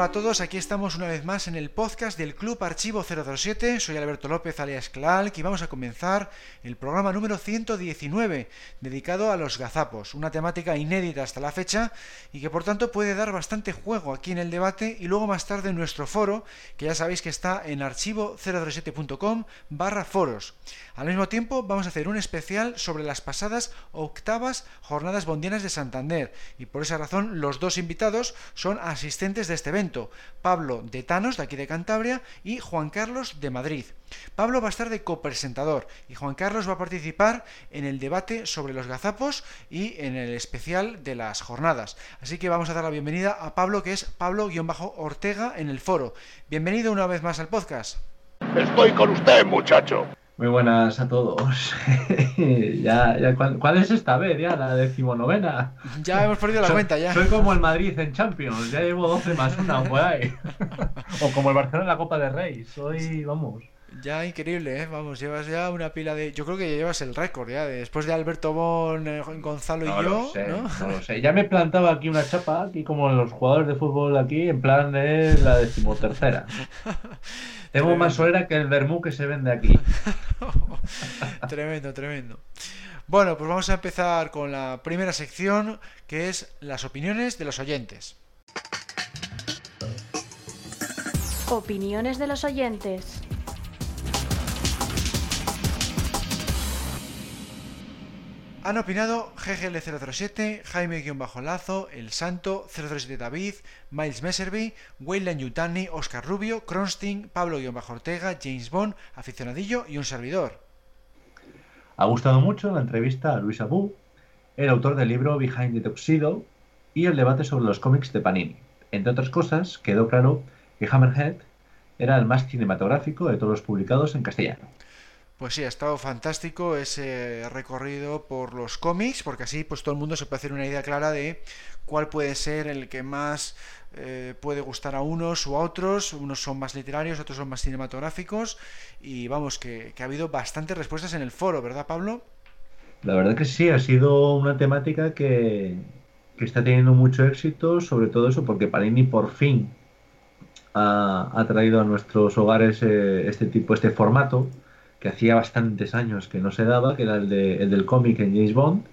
Hola a todos, aquí estamos una vez más en el podcast del Club Archivo 007. Soy Alberto López alias Clark y vamos a comenzar el programa número 119 dedicado a los gazapos, una temática inédita hasta la fecha y que por tanto puede dar bastante juego aquí en el debate y luego más tarde en nuestro foro, que ya sabéis que está en archivo007.com barra foros. Al mismo tiempo vamos a hacer un especial sobre las pasadas octavas jornadas bondianas de Santander y por esa razón los dos invitados son asistentes de este evento Pablo de Tanos, de aquí de Cantabria, y Juan Carlos de Madrid. Pablo va a estar de copresentador y Juan Carlos va a participar en el debate sobre los gazapos y en el especial de las jornadas. Así que vamos a dar la bienvenida a Pablo, que es Pablo-Ortega en el foro. Bienvenido una vez más al podcast. Estoy con usted, muchacho. Muy buenas a todos. ya, ya, ¿cuál, es esta vez? Ya, la decimonovena. Ya hemos perdido la cuenta, ya. Soy como el Madrid en Champions, ya llevo 12 más una por ahí. o como el Barcelona en la Copa de Rey, soy, vamos. Ya increíble, ¿eh? Vamos, llevas ya una pila de... Yo creo que llevas el récord, ya, después de Alberto Bon, eh, Gonzalo y yo, ¿no? No lo sé, ya me plantaba aquí una chapa, aquí como los jugadores de fútbol aquí, en plan de la decimotercera. Tengo más solera que el vermú que se vende aquí. tremendo, tremendo. Bueno, pues vamos a empezar con la primera sección, que es las opiniones de los oyentes. Opiniones de los oyentes. Han opinado GGL007, Jaime-Lazo, El Santo, 007 David, Miles Messerby, Wayland Yutani, Oscar Rubio, Kronstein, Pablo-Ortega, James Bond, Aficionadillo y un servidor. Ha gustado mucho la entrevista a Luis Abu, el autor del libro Behind the Tuxedo y el debate sobre los cómics de Panini. Entre otras cosas, quedó claro que Hammerhead era el más cinematográfico de todos los publicados en castellano. Pues sí, ha estado fantástico ese recorrido por los cómics, porque así pues todo el mundo se puede hacer una idea clara de cuál puede ser el que más eh, puede gustar a unos o a otros. Unos son más literarios, otros son más cinematográficos. Y vamos, que, ha habido bastantes respuestas en el foro, ¿verdad, Pablo? La verdad que sí, ha sido una temática que, está teniendo mucho éxito, sobre todo eso porque Panini por fin ha, traído a nuestros hogares eh, este tipo, este formato que hacía bastantes años que no se daba, que era el, de, el del cómic en James Bond.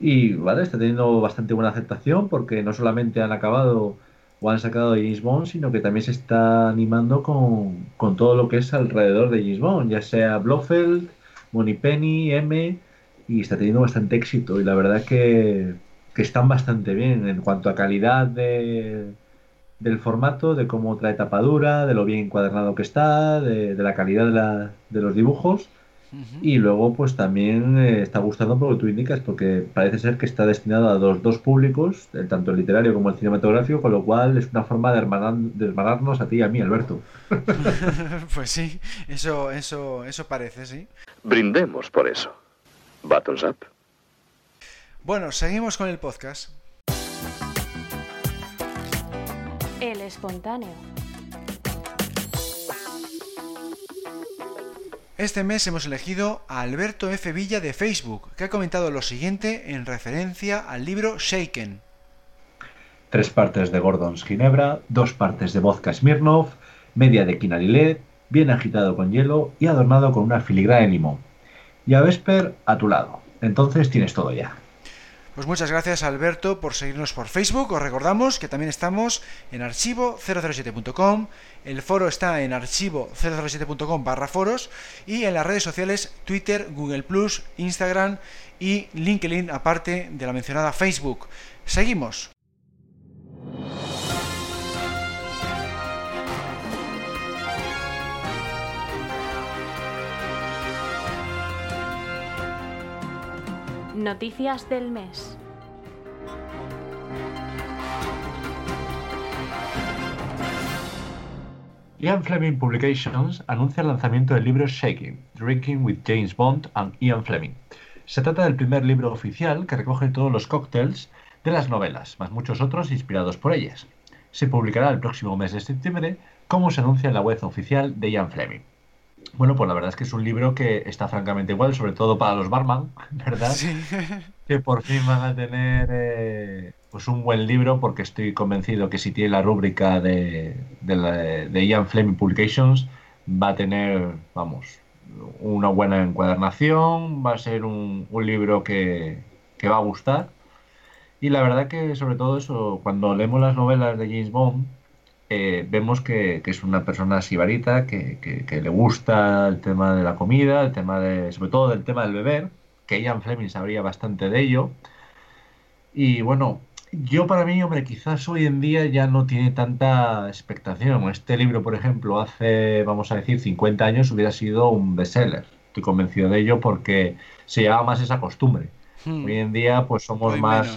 Y vale, está teniendo bastante buena aceptación porque no solamente han acabado o han sacado James Bond, sino que también se está animando con, con todo lo que es alrededor de James Bond, ya sea Blofeld, Penny, M, y está teniendo bastante éxito. Y la verdad que, que están bastante bien en cuanto a calidad de, del formato, de cómo trae tapadura, de lo bien encuadernado que está, de, la calidad de, la, de, los dibujos. Y luego, pues también eh, está gustando por lo que tú indicas, porque parece ser que está destinado a dos, dos públicos, tanto el literario como el cinematográfico, con lo cual es una forma de, hermanarnos a ti y a mí, Alberto. pues sí, eso, eso, eso parece, sí. Brindemos por eso. Buttons up. Bueno, seguimos con el podcast. El espontáneo. Este mes hemos elegido a Alberto F. Villa de Facebook, que ha comentado lo siguiente en referencia al libro Shaken. Tres partes de Gordon's Ginebra, dos partes de vodka Smirnov, media de quinarilet, bien agitado con hielo y adornado con una filigrana de limón. Y a Vesper a tu lado. Entonces tienes todo ya. Pues muchas gracias Alberto por seguirnos por Facebook. Os recordamos que también estamos en archivo007.com. El foro está en archivo007.com barra foros y en las redes sociales Twitter, Google Plus, Instagram y LinkedIn aparte de la mencionada Facebook. Seguimos. Noticias del mes. Ian Fleming Publications anuncia el lanzamiento del libro Shaking, Drinking with James Bond and Ian Fleming. Se trata del primer libro oficial que recoge todos los cócteles de las novelas, más muchos otros inspirados por ellas. Se publicará el próximo mes de septiembre cómo se anuncia en la web oficial de Ian Fleming. Bueno, pues la verdad es que es un libro que está francamente igual, sobre todo para los barman, ¿verdad? Sí. Que por fin van a tener eh, pues un buen libro, porque estoy convencido que si tiene la rúbrica de, de, Ian Fleming Publications, va a tener, vamos, una buena encuadernación, va a ser un, un libro que, que va a gustar. Y la verdad que sobre todo eso, cuando leemos las novelas de James Bond, eh, vemos que, es una persona sibarita, que, que, le gusta el tema de la comida, el tema de, sobre todo del tema del beber, que Ian Fleming sabría bastante de ello. Y bueno, yo para mí, hombre, quizás hoy en día ya no tiene tanta expectación. Este libro, por ejemplo, hace, vamos a decir, 50 años hubiera sido un bestseller. Estoy convencido de ello porque se llevaba más esa costumbre. Hmm. Hoy en día, pues somos más...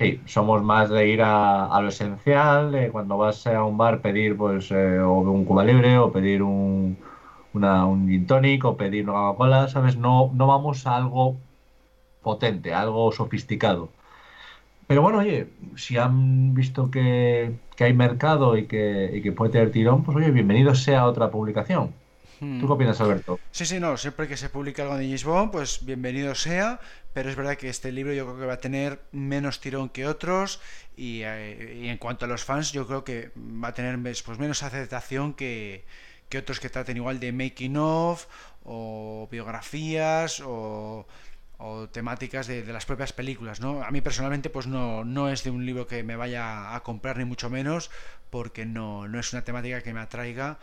Sí, somos más de ir a, lo esencial, de cuando vas a un bar pedir pues eh, o un Cuba Libre o pedir un, una, un gin tonic o pedir una Coca-Cola, ¿sabes? No, no vamos a algo potente, algo sofisticado. Pero bueno, oye, si han visto que, hay mercado y que, y que puede tener tirón, pues oye, bienvenido sea otra publicación. ¿Tú qué opinas, Alberto? Sí, sí, no, siempre que se publique algo de James Bond, pues bienvenido sea, pero es verdad que este libro yo creo que va a tener menos tirón que otros y, eh, en cuanto a los fans yo creo que va a tener pues, menos aceptación que, otros que traten igual de making of o biografías o, temáticas de, las propias películas, ¿no? A mí personalmente pues no, no es de un libro que me vaya a comprar ni mucho menos porque no, no es una temática que me atraiga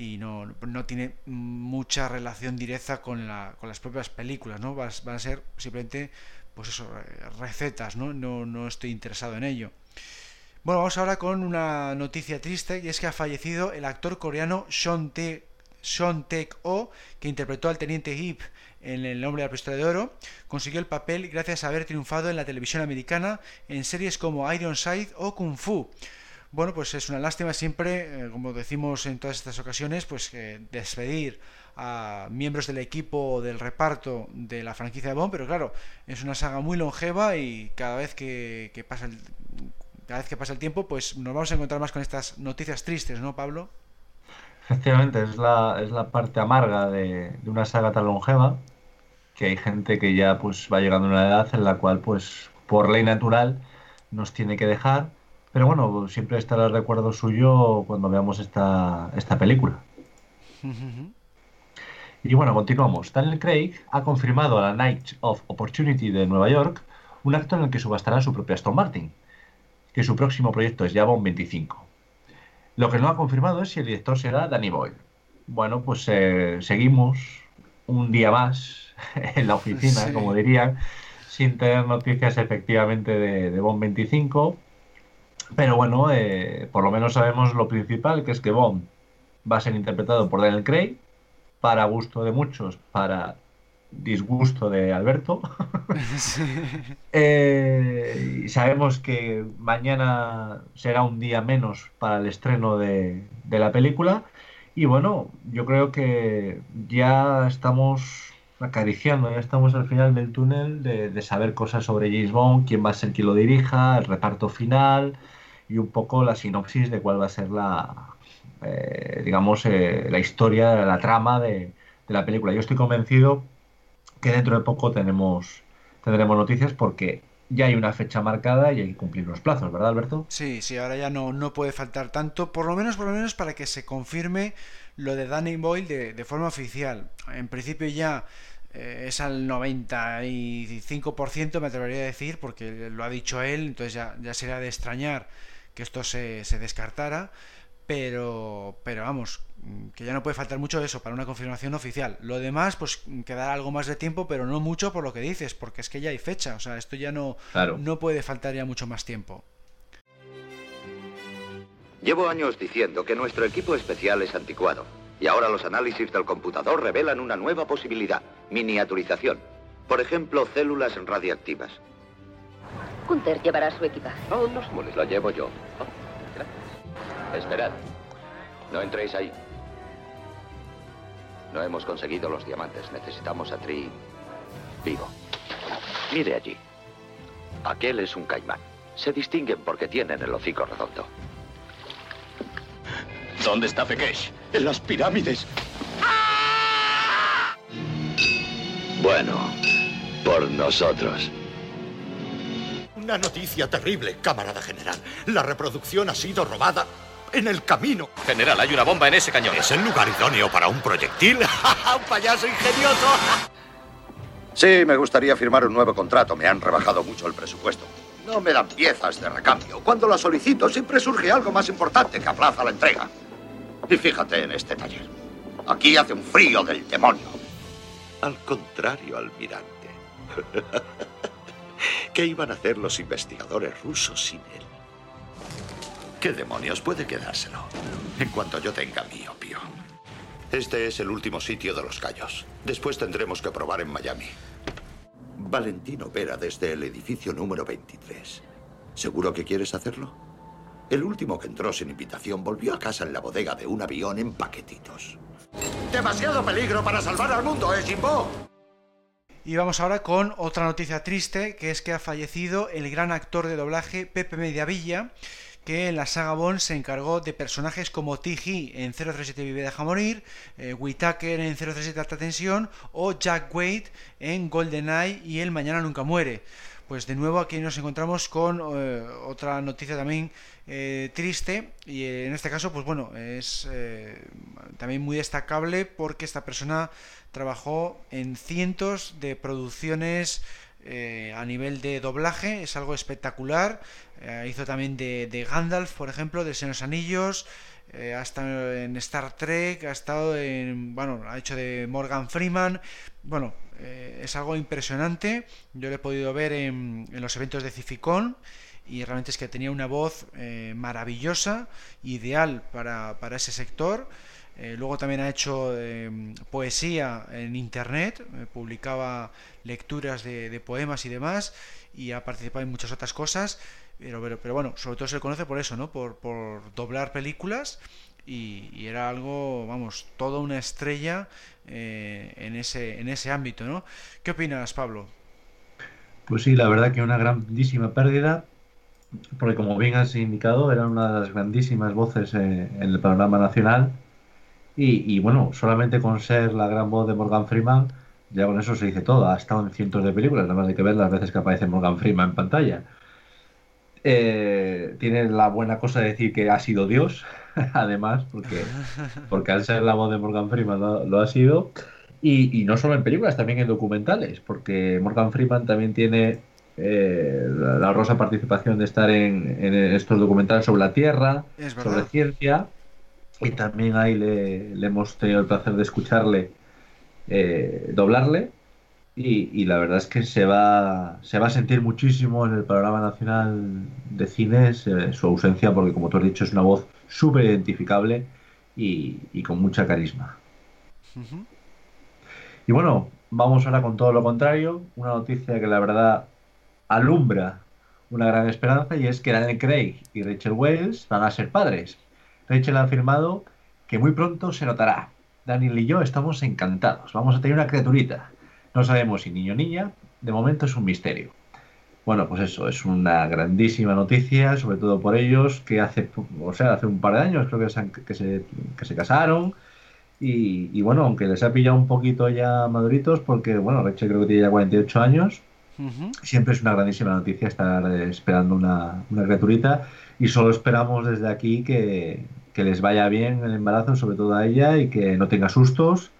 y no, no tiene mucha relación directa con, la, con las propias películas, ¿no? Van, a ser simplemente, pues eso, recetas, ¿no? ¿no? No estoy interesado en ello. Bueno, vamos ahora con una noticia triste y es que ha fallecido el actor coreano Sean Tae, Sean O, que interpretó al teniente Hip en El hombre de la pistola de oro, consiguió el papel gracias a haber triunfado en la televisión americana en series como Ironside o Kung Fu. Bueno, pues es una lástima siempre, eh, como decimos en todas estas ocasiones, pues despedir a miembros del equipo del reparto de la franquicia de Bond, pero claro, es una saga muy longeva y cada vez que, pasa el, cada vez que pasa el tiempo, pues nos vamos a encontrar más con estas noticias tristes, ¿no, Pablo? Efectivamente, es la, es la parte amarga de, de una saga tan longeva que hay gente que ya pues va llegando a una edad en la cual pues por ley natural nos tiene que dejar pero bueno, siempre estará el recuerdo suyo cuando veamos esta, esta película. y bueno, continuamos. Daniel Craig ha confirmado a la Night of Opportunity de Nueva York un acto en el que subastará su propia Aston Martin, que su próximo proyecto es Java 25. Lo que no ha confirmado es si el director será Danny Boyle. Bueno, pues eh, seguimos un día más en la oficina, como dirían, sin tener noticias efectivamente de, de Bond 25 pero bueno, eh, por lo menos sabemos lo principal, que es que Bond va a ser interpretado por Daniel Craig, para gusto de muchos, para disgusto de Alberto. Eh, y sabemos que mañana será un día menos para el estreno de, la película. Y bueno, yo creo que ya estamos acariciando, ya estamos al final del túnel de, de saber cosas sobre James Bond, quién va a ser quien lo dirija, el reparto final y un poco la sinopsis de cuál va a ser la, eh, digamos, eh, la historia, la trama de, la película. Yo estoy convencido que dentro de poco tenemos, tendremos noticias porque ya hay una fecha marcada y hay que cumplir los plazos, ¿verdad, Alberto? Sí, sí, ahora ya no, no puede faltar tanto, por lo menos, por lo menos para que se confirme lo de Danny Boyle de, forma oficial. En principio ya eh, es al 95%, me atrevería a decir, porque lo ha dicho él, entonces ya, ya sería de extrañar que esto se, se descartara, pero, pero vamos, que ya no puede faltar mucho de eso para una confirmación oficial. Lo demás, pues quedará algo más de tiempo, pero no mucho por lo que dices, porque es que ya hay fecha, o sea, esto ya no, no puede faltar ya mucho más tiempo. Llevo años diciendo que nuestro equipo especial es anticuado, y ahora los análisis del computador revelan una nueva posibilidad, miniaturización. Por ejemplo, células radiactivas. Gunther llevará su equipaje. No, no se moleste, lo llevo yo. gracias. Esperad. No entréis ahí. No hemos conseguido los diamantes. Necesitamos a Tri vivo. Mire allí. Aquel es un caimán. Se distinguen porque tienen el hocico redondo. ¿Dónde está Pekesh? En las pirámides. Bueno, por nosotros. Una noticia terrible, camarada general. La reproducción ha sido robada en el camino. General, hay una bomba en ese cañón. ¿Es el lugar idóneo para un proyectil? ¡Un payaso ingenioso! Sí, me gustaría firmar un nuevo contrato. Me han rebajado mucho el presupuesto. No me dan piezas de recambio. Cuando las solicito, siempre surge algo más importante que aplaza la entrega. Y fíjate en este taller. Aquí hace un frío del demonio. Al contrario, almirante. ¿Qué iban a hacer los investigadores rusos sin él? ¿Qué demonios puede quedárselo? En cuanto yo tenga mi opio. Este es el último sitio de los callos. Después tendremos que probar en Miami. Valentín opera desde el edificio número 23. ¿Seguro que quieres hacerlo? El último que entró sin invitación volvió a casa en la bodega de un avión en paquetitos. Demasiado peligro para salvar al mundo, ¿eh, Jimbo? Y vamos ahora con otra noticia triste, que es que ha fallecido el gran actor de doblaje Pepe Mediavilla, que en la saga Bond se encargó de personajes como T.G. en 037 Vive Deja Morir, eh, Whitaker en 037 Alta Tensión o Jack Wade en GoldenEye y El Mañana Nunca Muere. Pues de nuevo aquí nos encontramos con eh, otra noticia también eh, triste y eh, en este caso pues bueno es también muy destacable porque esta persona trabajó en cientos de producciones a nivel de doblaje, es algo espectacular, hizo también de, de, Gandalf por ejemplo, de Senos Anillos, ha estado en Star Trek, ha estado en, bueno, ha hecho de Morgan Freeman, bueno, eh, es algo impresionante. Yo lo he podido ver en, los eventos de Cificón y realmente es que tenía una voz eh, maravillosa, ideal para, ese sector. Eh, luego también ha hecho poesía en internet, publicaba lecturas de, poemas y demás, y ha participado en muchas otras cosas. Pero, pero, bueno, sobre todo se le conoce por eso, ¿no? Por, por doblar películas y, era algo, vamos, toda una estrella eh, en, ese, en ese ámbito, ¿no? ¿Qué opinas, Pablo? Pues sí, la verdad que una grandísima pérdida, porque como bien has indicado, era una de las grandísimas voces eh, en el panorama nacional. Y, bueno, solamente con ser la gran voz de Morgan Freeman, ya con eso se dice todo. Ha estado en cientos de películas, nada más hay que ver las veces que aparece Morgan Freeman en pantalla. Eh, tiene la buena cosa de decir que ha sido Dios, además, porque, porque al ser la voz de Morgan Freeman lo, ha sido. Y, no solo en películas, también en documentales, porque Morgan Freeman también tiene eh, la, rosa participación de estar en, estos documentales sobre la Tierra, sobre ciencia, y también ahí le, hemos tenido el placer de escucharle eh, doblarle. Y, la verdad es que se va, se va a sentir muchísimo en el panorama nacional de cines eh, su ausencia, porque como tú has dicho, es una voz súper identificable y, con mucha carisma. Y bueno, vamos ahora con todo lo contrario, una noticia que la verdad alumbra una gran esperanza y es que Daniel Craig y Rachel Wells van a ser padres. Rachel ha afirmado que muy pronto se notará. Daniel y yo estamos encantados. Vamos a tener una criaturita. No sabemos si niño o niña. De momento es un misterio. Bueno, pues eso, es una grandísima noticia, sobre todo por ellos, que hace, o sea, hace un par de años creo que se, que se, que se casaron. Y, bueno, aunque les ha pillado un poquito ya maduritos, porque bueno, Rachel creo que tiene ya 48 años, siempre es una grandísima noticia estar esperando una, una criaturita. Y solo esperamos desde aquí que, que les vaya bien el embarazo, sobre todo a ella, y que no tenga sustos,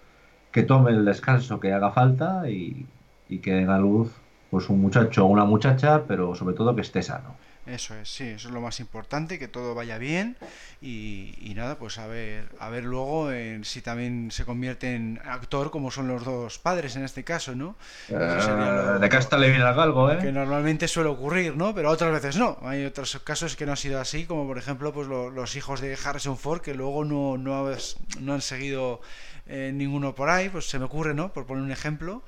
que tome el descanso que haga falta y, y que den a luz pues un muchacho o una muchacha, pero sobre todo que esté sano. Eso es, sí, eso es lo más importante, que todo vaya bien y, nada, pues a ver, a ver luego en, si también se convierte en actor como son los dos padres en este caso, ¿no? Eh, de casta le viene algo, ¿eh? Que normalmente suele ocurrir, ¿no? Pero otras veces no. Hay otros casos que no ha sido así, como por ejemplo pues los hijos de Harrison Ford, que luego no, no, no han seguido eh, ninguno por ahí, pues se me ocurre, ¿no? Por poner un ejemplo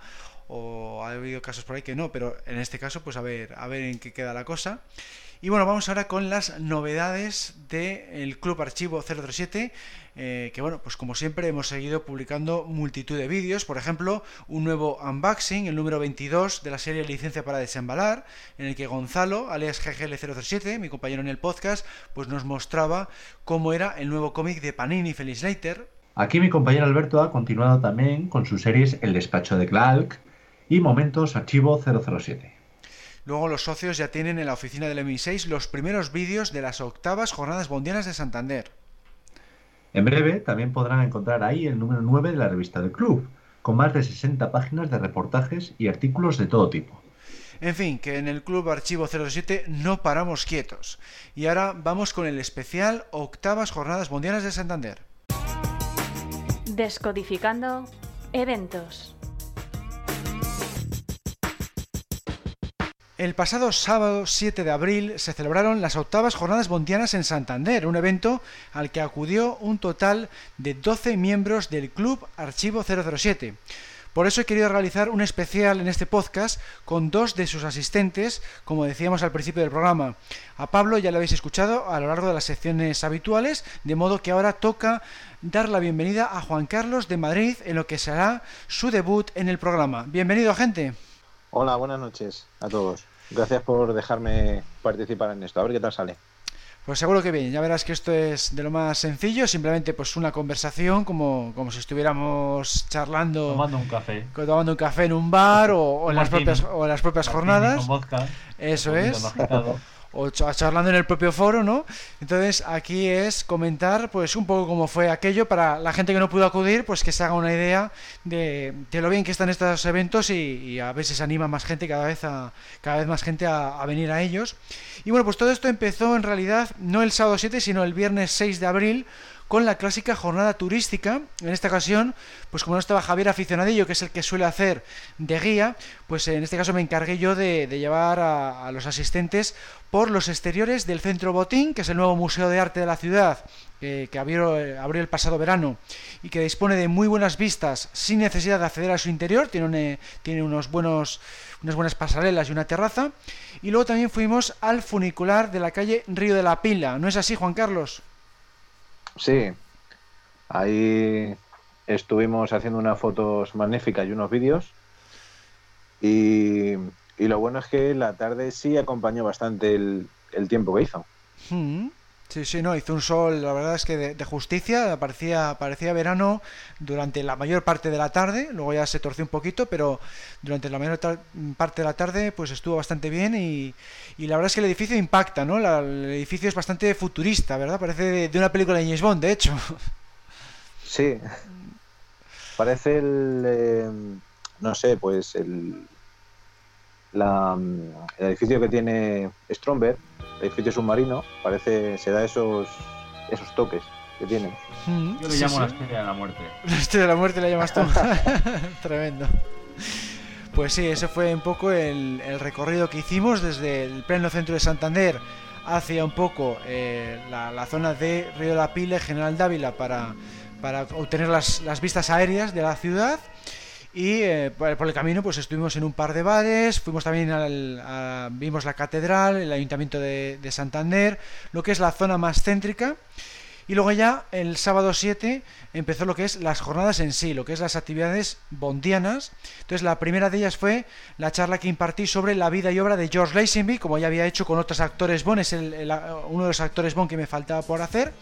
o ha habido casos por ahí que no, pero en este caso, pues a ver, a ver en qué queda la cosa. Y bueno, vamos ahora con las novedades del Club Archivo 037, eh, que bueno, pues como siempre hemos seguido publicando multitud de vídeos, por ejemplo, un nuevo unboxing, el número 22 de la serie Licencia para Desembalar, en el que Gonzalo, alias GGL037, mi compañero en el podcast, pues nos mostraba cómo era el nuevo cómic de Panini Feliz Leiter. Aquí mi compañero Alberto ha continuado también con sus series El despacho de Clark y Momentos Archivo 007. Luego los socios ya tienen en la oficina del MI6 los primeros vídeos de las octavas jornadas bondianas de Santander. En breve también podrán encontrar ahí el número 9 de la revista del club, con más de 60 páginas de reportajes y artículos de todo tipo. En fin, que en el Club Archivo 07 no paramos quietos. Y ahora vamos con el especial Octavas Jornadas Bondianas de Santander. Descodificando eventos. El pasado sábado 7 de abril se celebraron las octavas jornadas bondianas en Santander, un evento al que acudió un total de 12 miembros del Club Archivo 007. Por eso he querido realizar un especial en este podcast con dos de sus asistentes, como decíamos al principio del programa. A Pablo ya lo habéis escuchado a lo largo de las secciones habituales, de modo que ahora toca dar la bienvenida a Juan Carlos de Madrid en lo que será su debut en el programa. Bienvenido, gente. Hola, buenas noches a todos. Gracias por dejarme participar en esto. A ver qué tal sale. Pues seguro que bien, ya verás que esto es de lo más sencillo, simplemente pues una conversación como, como si estuviéramos charlando tomando un café, tomando un café en un bar o, en, las propias, o en las propias jornadas. Eso es o charlando en el propio foro, ¿no? Entonces aquí es comentar pues un poco cómo fue aquello para la gente que no pudo acudir, pues que se haga una idea de, lo bien que están estos eventos y, a se anima más gente cada vez a cada vez más gente a, a, venir a ellos. Y bueno, pues todo esto empezó en realidad no el sábado 7, sino el viernes 6 de abril con la clásica jornada turística. En esta ocasión, pues como no estaba Javier Aficionadillo, que es el que suele hacer de guía, pues en este caso me encargué yo de, llevar a, los asistentes por los exteriores del Centro Botín, que es el nuevo museo de arte de la ciudad, que abrió, el pasado verano y que dispone de muy buenas vistas sin necesidad de acceder a su interior, tiene, tiene unos buenos, unas buenas pasarelas y una terraza. Y luego también fuimos al funicular de la calle Río de la Pila. ¿No es así, Juan Carlos? Sí, ahí estuvimos haciendo unas fotos magníficas y unos vídeos. Y, lo bueno es que la tarde sí acompañó bastante el, tiempo que hizo. Mm. Sí, sí, no, hizo un sol, la verdad es que de, justicia, parecía, parecía verano durante la mayor parte de la tarde, luego ya se torció un poquito, pero durante la mayor parte de la tarde pues estuvo bastante bien y, la verdad es que el edificio impacta, ¿no? el edificio es bastante futurista, ¿verdad? Parece de, una película de James Bond, de hecho. Sí, parece el, eh, no sé, pues el, la, el edificio que tiene Stromberg edificio submarino, parece, se da esos, esos toques que tiene. Mm. Yo le llamo la estrella de la muerte. La estrella de la muerte la llamas tú. Tremendo. Pues sí, ese fue un poco el, recorrido que hicimos desde el pleno centro de Santander hacia un poco eh, la, zona de Río de la Pile, General Dávila, para, para obtener las, las vistas aéreas de la ciudad y eh, por el camino pues estuvimos en un par de bares, fuimos también al, vimos la catedral, el ayuntamiento de, de, Santander, lo que es la zona más céntrica. Y luego ya el sábado 7 empezó lo que es las jornadas en sí, lo que es las actividades bondianas. Entonces la primera de ellas fue la charla que impartí sobre la vida y obra de George Lazenby, como ya había hecho con otros actores Bond, es uno de los actores Bond que me faltaba por hacer.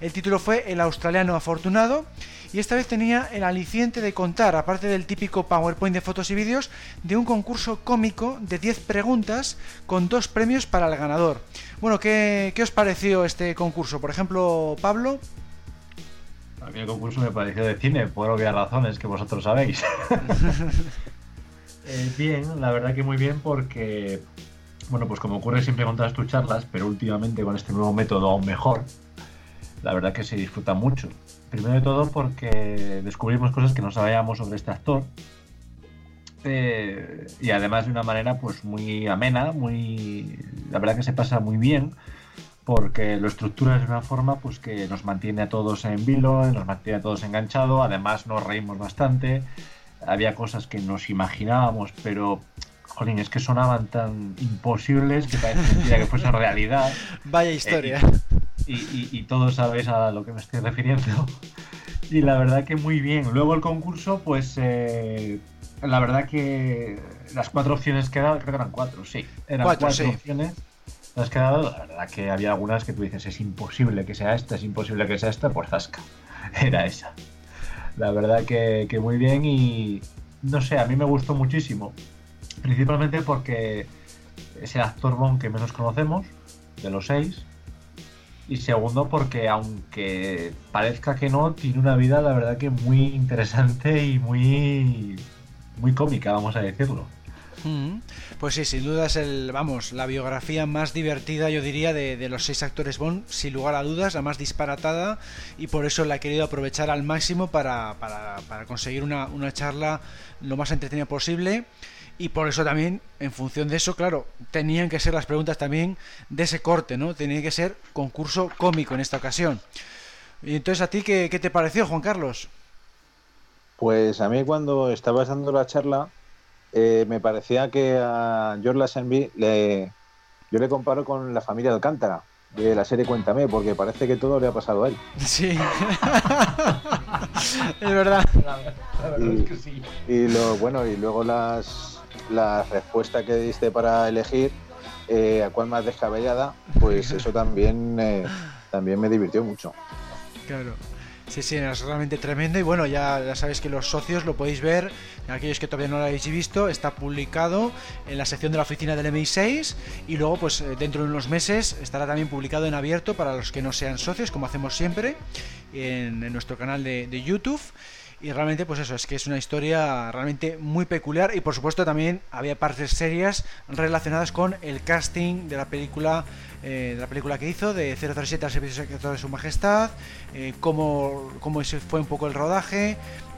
El título fue El australiano afortunado y esta vez tenía el aliciente de contar, aparte del típico PowerPoint de fotos y vídeos, de un concurso cómico de 10 preguntas con dos premios para el ganador. Bueno, ¿qué, os pareció este concurso? Por ejemplo, Pablo. A mí el concurso me pareció de cine, por obvias razones que vosotros sabéis. Eh, bien, la verdad que muy bien porque, bueno, pues como ocurre siempre con todas tus charlas, pero últimamente con este nuevo método aún mejor, la verdad que se disfruta mucho. Primero de todo porque descubrimos cosas que no sabíamos sobre este actor. Eh, y además de una manera pues muy amena, muy la verdad que se pasa muy bien porque lo estructura de una forma pues que nos mantiene a todos en vilo, nos mantiene a todos enganchados, además nos reímos bastante había cosas que nos imaginábamos, pero jolín, es que sonaban tan imposibles que parecía que fuese realidad. Vaya historia. y, y, todos sabéis a lo que me estoy refiriendo. Y la verdad que muy bien. Luego el concurso, pues eh, la verdad que las cuatro opciones que he dado, creo que eran cuatro, sí. Eran cuatro, opciones las que he dado. La verdad que había algunas que tú dices, es imposible que sea esta, es imposible que sea esta, pues zasca. Era esa. La verdad que, que muy bien y no sé, a mí me gustó muchísimo. Principalmente porque es el actor Bond que menos conocemos, de los seis. Y segundo, porque aunque parezca que no, tiene una vida, la verdad que muy interesante y muy, muy cómica, vamos a decirlo. Pues sí, sin duda es el, vamos, la biografía más divertida, yo diría, de, los seis actores Bond, sin lugar a dudas, la más disparatada, y por eso la he querido aprovechar al máximo para, para, conseguir una, una charla lo más entretenida posible y por eso también, en función de eso, claro, tenían que ser las preguntas también de ese corte, ¿no? Tenía que ser concurso cómico en esta ocasión. Y entonces, ¿a ti qué, te pareció, Juan Carlos? Pues a mí cuando estabas dando la charla, eh, me parecía que a George Lazenby le, yo le comparo con la familia Alcántara de la serie Cuéntame, porque parece que todo le ha pasado a él. Sí, es verdad. y, que sí. y lo bueno, y luego las la respuesta que diste para elegir eh, a cuál más descabellada, pues eso también, eh, también me divirtió mucho. Claro. Sí, sí, es realmente tremendo. Y bueno, ya, sabéis que los socios lo podéis ver, aquellos que todavía no lo habéis visto, está publicado en la sección de la oficina del MI6 y luego pues eh, dentro de unos meses estará también publicado en abierto para los que no sean socios, como hacemos siempre, en, nuestro canal de YouTube y realmente pues eso es que es una historia realmente muy peculiar y por supuesto también había partes serias relacionadas con el casting de la película eh, de la película que hizo de 007 al servicio secreto de su majestad eh, cómo, cómo fue un poco el rodaje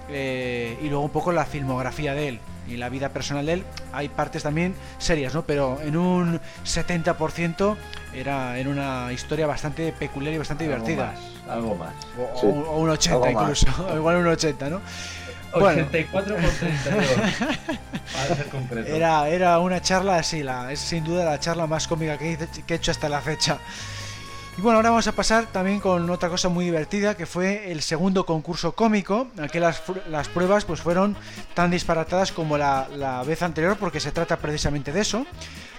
eh, y luego un poco la filmografía de él y la vida personal de él. Hay partes también serias no pero en un 70% era en una historia bastante peculiar y bastante divertida algo más. O, un 80 incluso, igual un 80, ¿no? 84 por 32. para ser concreto. Era, era una charla así, la, es sin duda la charla más cómica que he hecho hasta la fecha. Y bueno, ahora vamos a pasar también con otra cosa muy divertida, que fue el segundo concurso cómico. Aquí las, las pruebas pues fueron tan disparatadas como la, la, vez anterior, porque se trata precisamente de eso.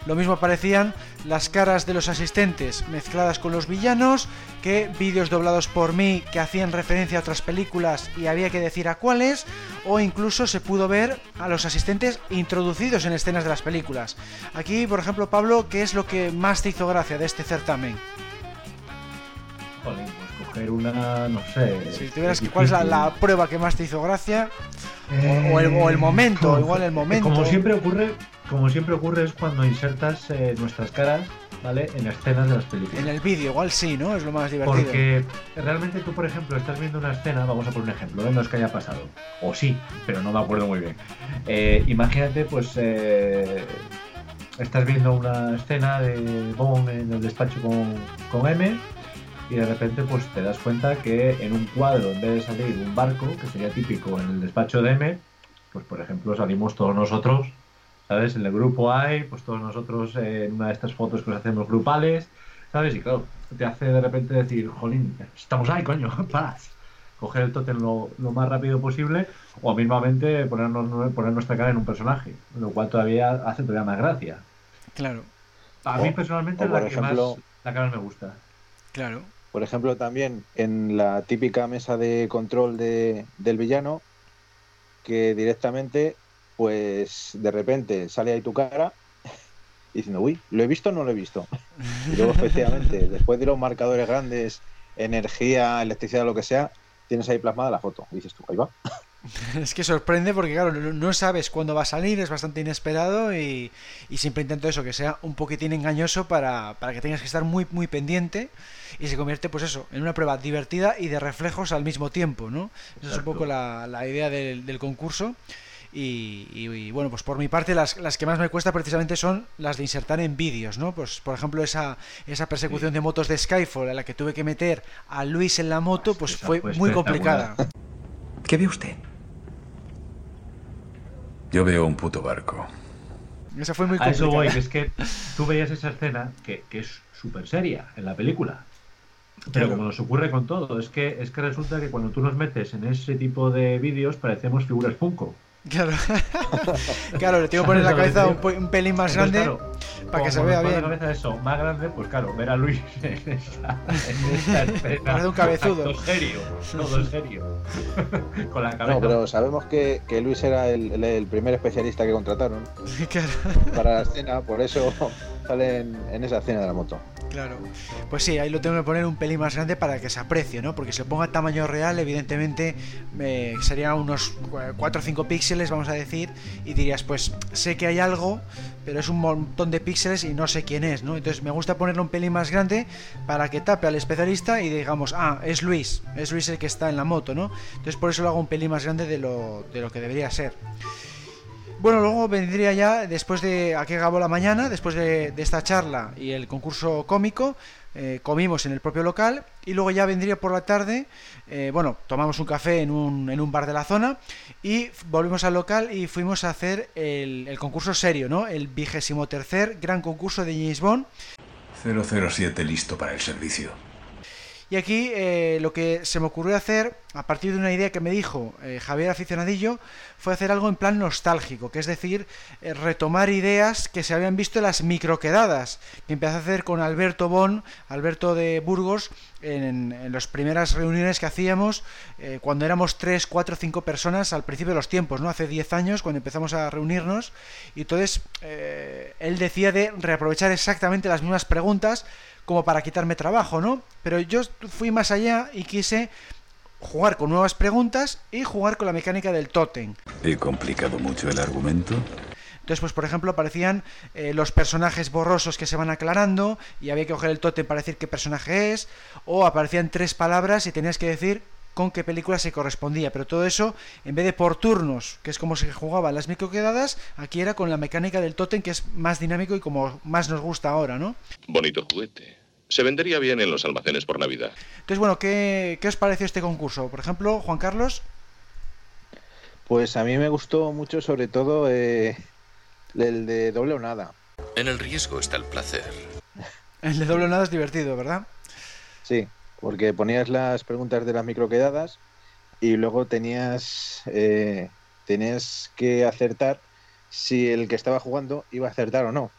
Lo mismo aparecían las caras de los asistentes mezcladas con los villanos, que vídeos doblados por mí que hacían referencia a otras películas y había que decir a cuáles, o incluso se pudo ver a los asistentes introducidos en escenas de las películas. Aquí, por ejemplo, Pablo, ¿qué es lo que más te hizo gracia de este certamen? Pues coger una, no sé. Si tuvieras que, ¿cuál es la, prueba que más te hizo gracia? o, el, momento, igual el momento. Como siempre ocurre, como siempre ocurre es cuando insertas eh, nuestras caras, ¿vale? En escenas de las películas. En el vídeo, igual sí, ¿no? Es lo más divertido. Porque realmente tú, por ejemplo, estás viendo una escena, vamos a poner un ejemplo, ¿eh? no es que haya pasado. O sí, pero no me acuerdo muy bien. Eh, imagínate, pues. estás viendo una escena de Bond en el despacho con, con M y de repente pues te das cuenta que en un cuadro, en vez de salir un barco, que sería típico en el despacho de M, pues por ejemplo salimos todos nosotros, ¿sabes? En el grupo hay, pues todos nosotros en una de estas fotos que nos hacemos grupales, ¿sabes? Y claro, te hace de repente decir, jolín, estamos ahí, coño, paz. Coger el tótem lo, más rápido posible o mismamente ponernos, poner nuestra cara en un personaje, lo cual todavía hace todavía más gracia. Claro. A mí personalmente la que más la cara me gusta. Claro. Por ejemplo, también en la típica mesa de control de, del villano, que directamente, pues de repente sale ahí tu cara diciendo, uy, ¿lo he visto o no lo he visto? Y luego, efectivamente, después de los marcadores grandes, energía, electricidad, lo que sea, tienes ahí plasmada la foto. Y dices tú, ahí va. Es que sorprende porque, claro, no sabes cuándo va a salir, es bastante inesperado y, siempre intento eso, que sea un poquitín engañoso para, para que tengas que estar muy, muy pendiente y se convierte, pues eso, en una prueba divertida y de reflejos al mismo tiempo, ¿no? Esa es un poco la, la idea del, del concurso. Y, bueno, pues por mi parte las, las, que más me cuesta precisamente son las de insertar en vídeos, ¿no? Pues por ejemplo esa, esa persecución de motos de Skyfall a la que tuve que meter a Luis en la moto, pues fue muy complicada. ¿Qué ve usted? Yo veo un puto barco. Esa fue muy A eso voy, complicada. que es que tú veías esa escena que, que es súper seria en la película. Pero Claro. como nos ocurre con todo, es que, es que resulta que cuando tú nos metes en ese tipo de vídeos parecemos figuras Funko. Claro. claro, le tengo que poner la ¿Sabes cabeza un, un pelín más Entonces, grande claro, para que se vea bien. la cabeza eso más grande, pues claro, ver a Luis en esta, en esta escena. Un cabezudo. Todo serio, todo serio. Con la cabeza. No, pero sabemos que, que Luis era el, el- el primer especialista que contrataron Claro. para la escena, por eso sale en, esa escena de la moto. Claro. Pues sí, ahí lo tengo que poner un pelín más grande para que se aprecie, ¿no? Porque si lo pongo a tamaño real, evidentemente eh, sería unos 4 o 5 píxeles, vamos a decir, y dirías, pues sé que hay algo, pero es un montón de píxeles y no sé quién es, ¿no? Entonces me gusta ponerlo un pelín más grande para que tape al especialista y digamos, ah, es Luis, es Luis el que está en la moto, ¿no? Entonces por eso lo hago un pelín más grande de lo, de lo que debería ser. Bueno, luego vendría ya, después de aquí acabó la mañana, después de, esta charla y el concurso cómico, eh, comimos en el propio local y luego ya vendría por la tarde, eh, bueno, tomamos un café en un, en un bar de la zona y volvimos al local y fuimos a hacer el, concurso serio, ¿no? El vigésimo tercer gran concurso de James Bond 007 listo para el servicio. Y aquí eh, lo que se me ocurrió hacer, a partir de una idea que me dijo eh, Javier Aficionadillo, fue hacer algo en plan nostálgico, que es decir, eh, retomar ideas que se habían visto en las microquedadas, que empecé a hacer con Alberto Bon, Alberto de Burgos, en, en las primeras reuniones que hacíamos cuando éramos 3, 4, 5 personas al principio de los tiempos, ¿no? Hace 10 años, cuando empezamos a reunirnos, y entonces él decía de reaprovechar exactamente las mismas preguntas como para quitarme trabajo, ¿no? Pero yo fui más allá y quise jugar con nuevas preguntas y jugar con la mecánica del tótem. ¿He complicado mucho el argumento? Entonces, pues por ejemplo, aparecían eh, los personajes borrosos que se van aclarando y había que coger el tótem para decir qué personaje es, o aparecían tres palabras y tenías que decir con qué película se correspondía. Pero todo eso, en vez de por turnos, que es como se jugaban las microquedadas, aquí era con la mecánica del tótem, que es más dinámico y como más nos gusta ahora, ¿no? Bonito juguete. Se vendería bien en los almacenes por Navidad. Entonces, bueno, ¿qué, qué os pareció este concurso? Por ejemplo, Juan Carlos. Pues a mí me gustó mucho, sobre todo, eh, el de doble o nada. En el riesgo está el placer. El de doble o nada es divertido, ¿verdad? Sí, porque ponías las preguntas de las microquedadas y luego tenías, eh, tenías que acertar si el que estaba jugando iba a acertar o no.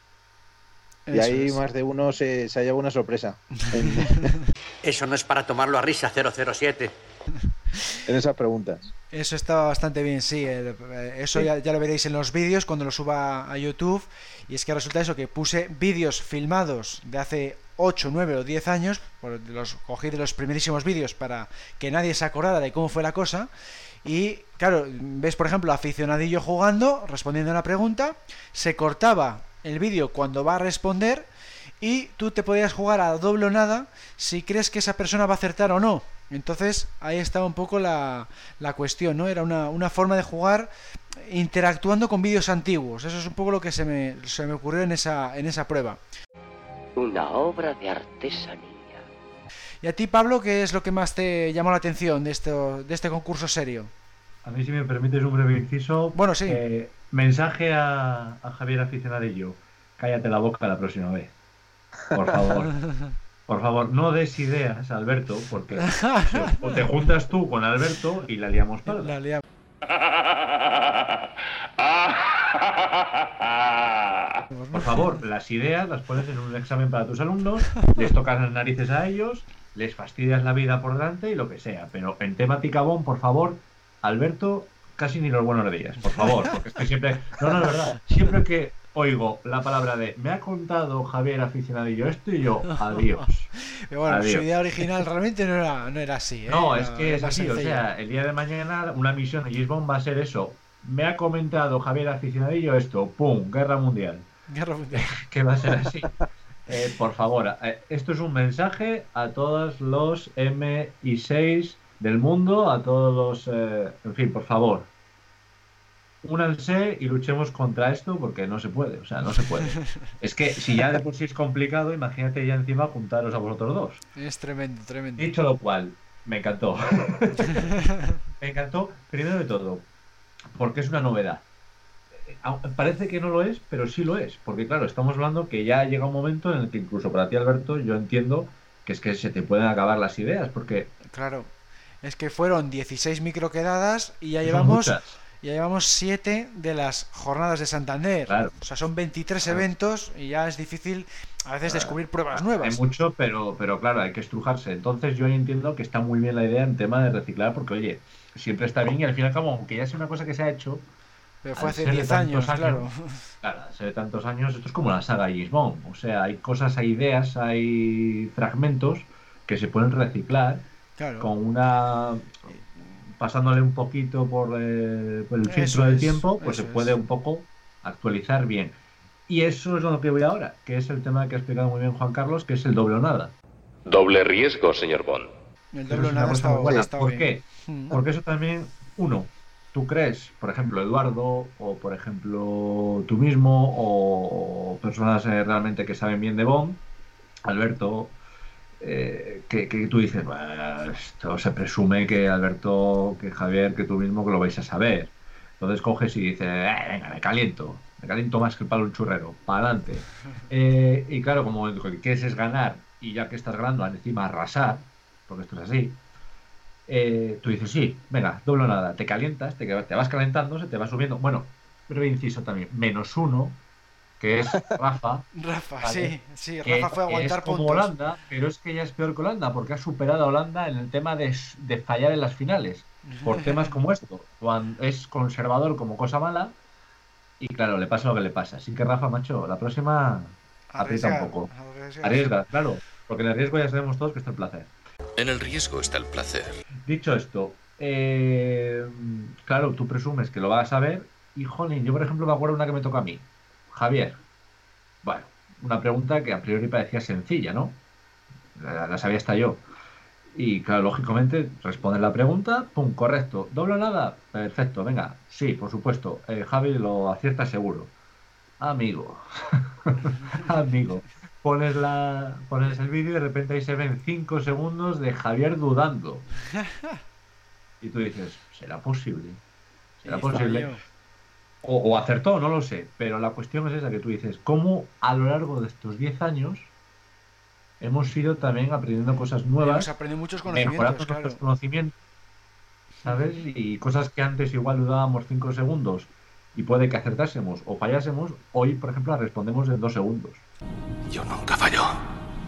Y ahí es. más de uno se, se hallaba una sorpresa Eso no es para tomarlo a risa, 007. en esas preguntas. Eso estaba bastante bien, sí. el- eh, eso Sí. Ya, ya lo veréis en los vídeos cuando lo suba a YouTube. Y es que resulta eso, que puse vídeos filmados de hace 8, 9 o 10 años. Los cogí de los primerísimos vídeos para que nadie se acordara de cómo fue la cosa. Y claro, ves por ejemplo aficionadillo jugando, respondiendo a la pregunta. Se cortaba el vídeo cuando va a responder. Y tú te podías jugar a doble o nada si crees que esa persona va a acertar o no. Entonces ahí estaba un poco la, la cuestión, ¿no? Era una, una forma de jugar interactuando con vídeos antiguos. Eso es un poco lo que se me, se me ocurrió en esa, en esa prueba. Una obra de artesanía. ¿Y a ti, Pablo, qué es lo que más te llamó la atención de, esto, de este concurso serio? A mí, si me permites un breve inciso. Bueno, sí. eh, mensaje a, a Javier Aficionadillo. Cállate la boca la próxima vez. Por favor. Por favor, no des ideas, Alberto, porque o te juntas tú con Alberto y la liamos parda. La liamos. Por favor, las ideas las pones en un examen para tus alumnos, les tocas las narices a ellos, les fastidias la vida por delante y lo que sea. Pero en temática BOM, por favor, Alberto, casi ni los buenos días, por favor, porque estoy siempre. No, no, es verdad. Siempre que oigo la palabra de me ha contado Javier aficionadillo esto y yo, adiós. Pero bueno, Adiós. su idea original realmente no era, no era así. ¿eh? No, Era- es que es así, o sea, el día de mañana una misión de Bond va a ser eso. Me ha comentado Javier aficionadillo esto, ¡pum! Guerra mundial. Guerra mundial. que va a ser así. Eh, por favor, eh, esto es un mensaje a todos los MI6 del mundo, a todos los... eh, en fin, por favor. Únanse y luchemos contra esto porque no se puede, o sea, no se puede. Es que si ya de por sí es complicado, imagínate ya encima juntaros a vosotros dos. Es tremendo, tremendo. Dicho lo cual, me encantó. me encantó, primero de todo, porque es una novedad. parece que no lo es, pero sí lo es. Porque claro, estamos hablando que ya llega un momento en el que incluso para ti, Alberto, yo entiendo que es que se te pueden acabar las ideas. Porque... Claro. Es que fueron 16 microquedadas y ya llevamos ya llevamos 7 de las jornadas de Santander. O sea, son 23 eventos y ya es difícil a veces descubrir pruebas nuevas. Hay mucho, pero, pero claro, hay que estrujarse. Entonces yo entiendo que está muy bien la idea en tema de reciclar, porque oye, siempre está bien y al fin y al cabo, aunque ya sea una cosa que se ha hecho. Pero fue hace 10 años, claro. Claro, hace tantos años, esto es como la saga James O sea, hay cosas, hay ideas, hay fragmentos que se pueden reciclar con una pasándole un poquito por, eh, el filtro del tiempo, pues se puede un poco actualizar bien. Y eso es lo que voy ahora, que es el tema que ha explicado muy bien Juan Carlos, que es el doble o nada. Doble riesgo, señor Bond. El doble o nada está, ¿Por qué? Hmm. Porque eso también, uno, tú crees, por ejemplo, Eduardo, o por ejemplo tú mismo, o, personas eh, realmente que saben bien de Bond, Alberto, eh, que, tú dices, esto se presume que Alberto, que Javier, que tú mismo que lo vais a saber. Entonces coges y dices, eh, venga, me caliento, me caliento más que el palo un churrero, para adelante. Eh, y claro, como lo que quieres es ganar y ya que estás ganando, encima arrasar, porque esto es así, tú dices, sí, venga, doble nada, te calientas, te, te vas calentando, se te va subiendo. Bueno, pero inciso también, menos uno que es Rafa. Rafa, sí, sí, Rafa fue a aguantar es como Holanda, pero es que ya es peor que Holanda, porque ha superado a Holanda en el tema de, fallar en las finales, por temas como esto. Cuando es conservador como cosa mala, y claro, le pasa lo que le pasa. Así que Rafa, macho, la próxima aprieta un poco. Arriesga, claro, porque en el riesgo ya sabemos todos que está el placer. En el riesgo está el placer. Dicho esto, eh, claro, tú presumes que lo vas a ver, y jolín, yo por ejemplo me acuerdo una que me toca a mí Javier, bueno, una pregunta que a priori parecía sencilla, ¿no? La, sabía hasta yo. Y claro, lógicamente, responde la pregunta, pum, correcto. ¿Doble nada? Perfecto, venga. Sí, por supuesto. Eh, Javi lo acierta seguro. Amigo. Amigo. Pones, la, pones el vídeo y de repente ahí se ven 5 segundos de Javier dudando. Y tú dices, ¿será posible? ¿Será posible? O, acertó, no lo sé, pero la cuestión es esa que tú dices, cómo a lo largo de estos 10 años hemos ido también aprendiendo cosas nuevas, hemos aprendido muchos conocimientos, mejorando nuestros conocimientos, ¿sabes? Y cosas que antes igual dudábamos 5 segundos y puede que acertásemos o fallásemos, hoy, por ejemplo, respondemos en 2 segundos. Yo nunca fallo.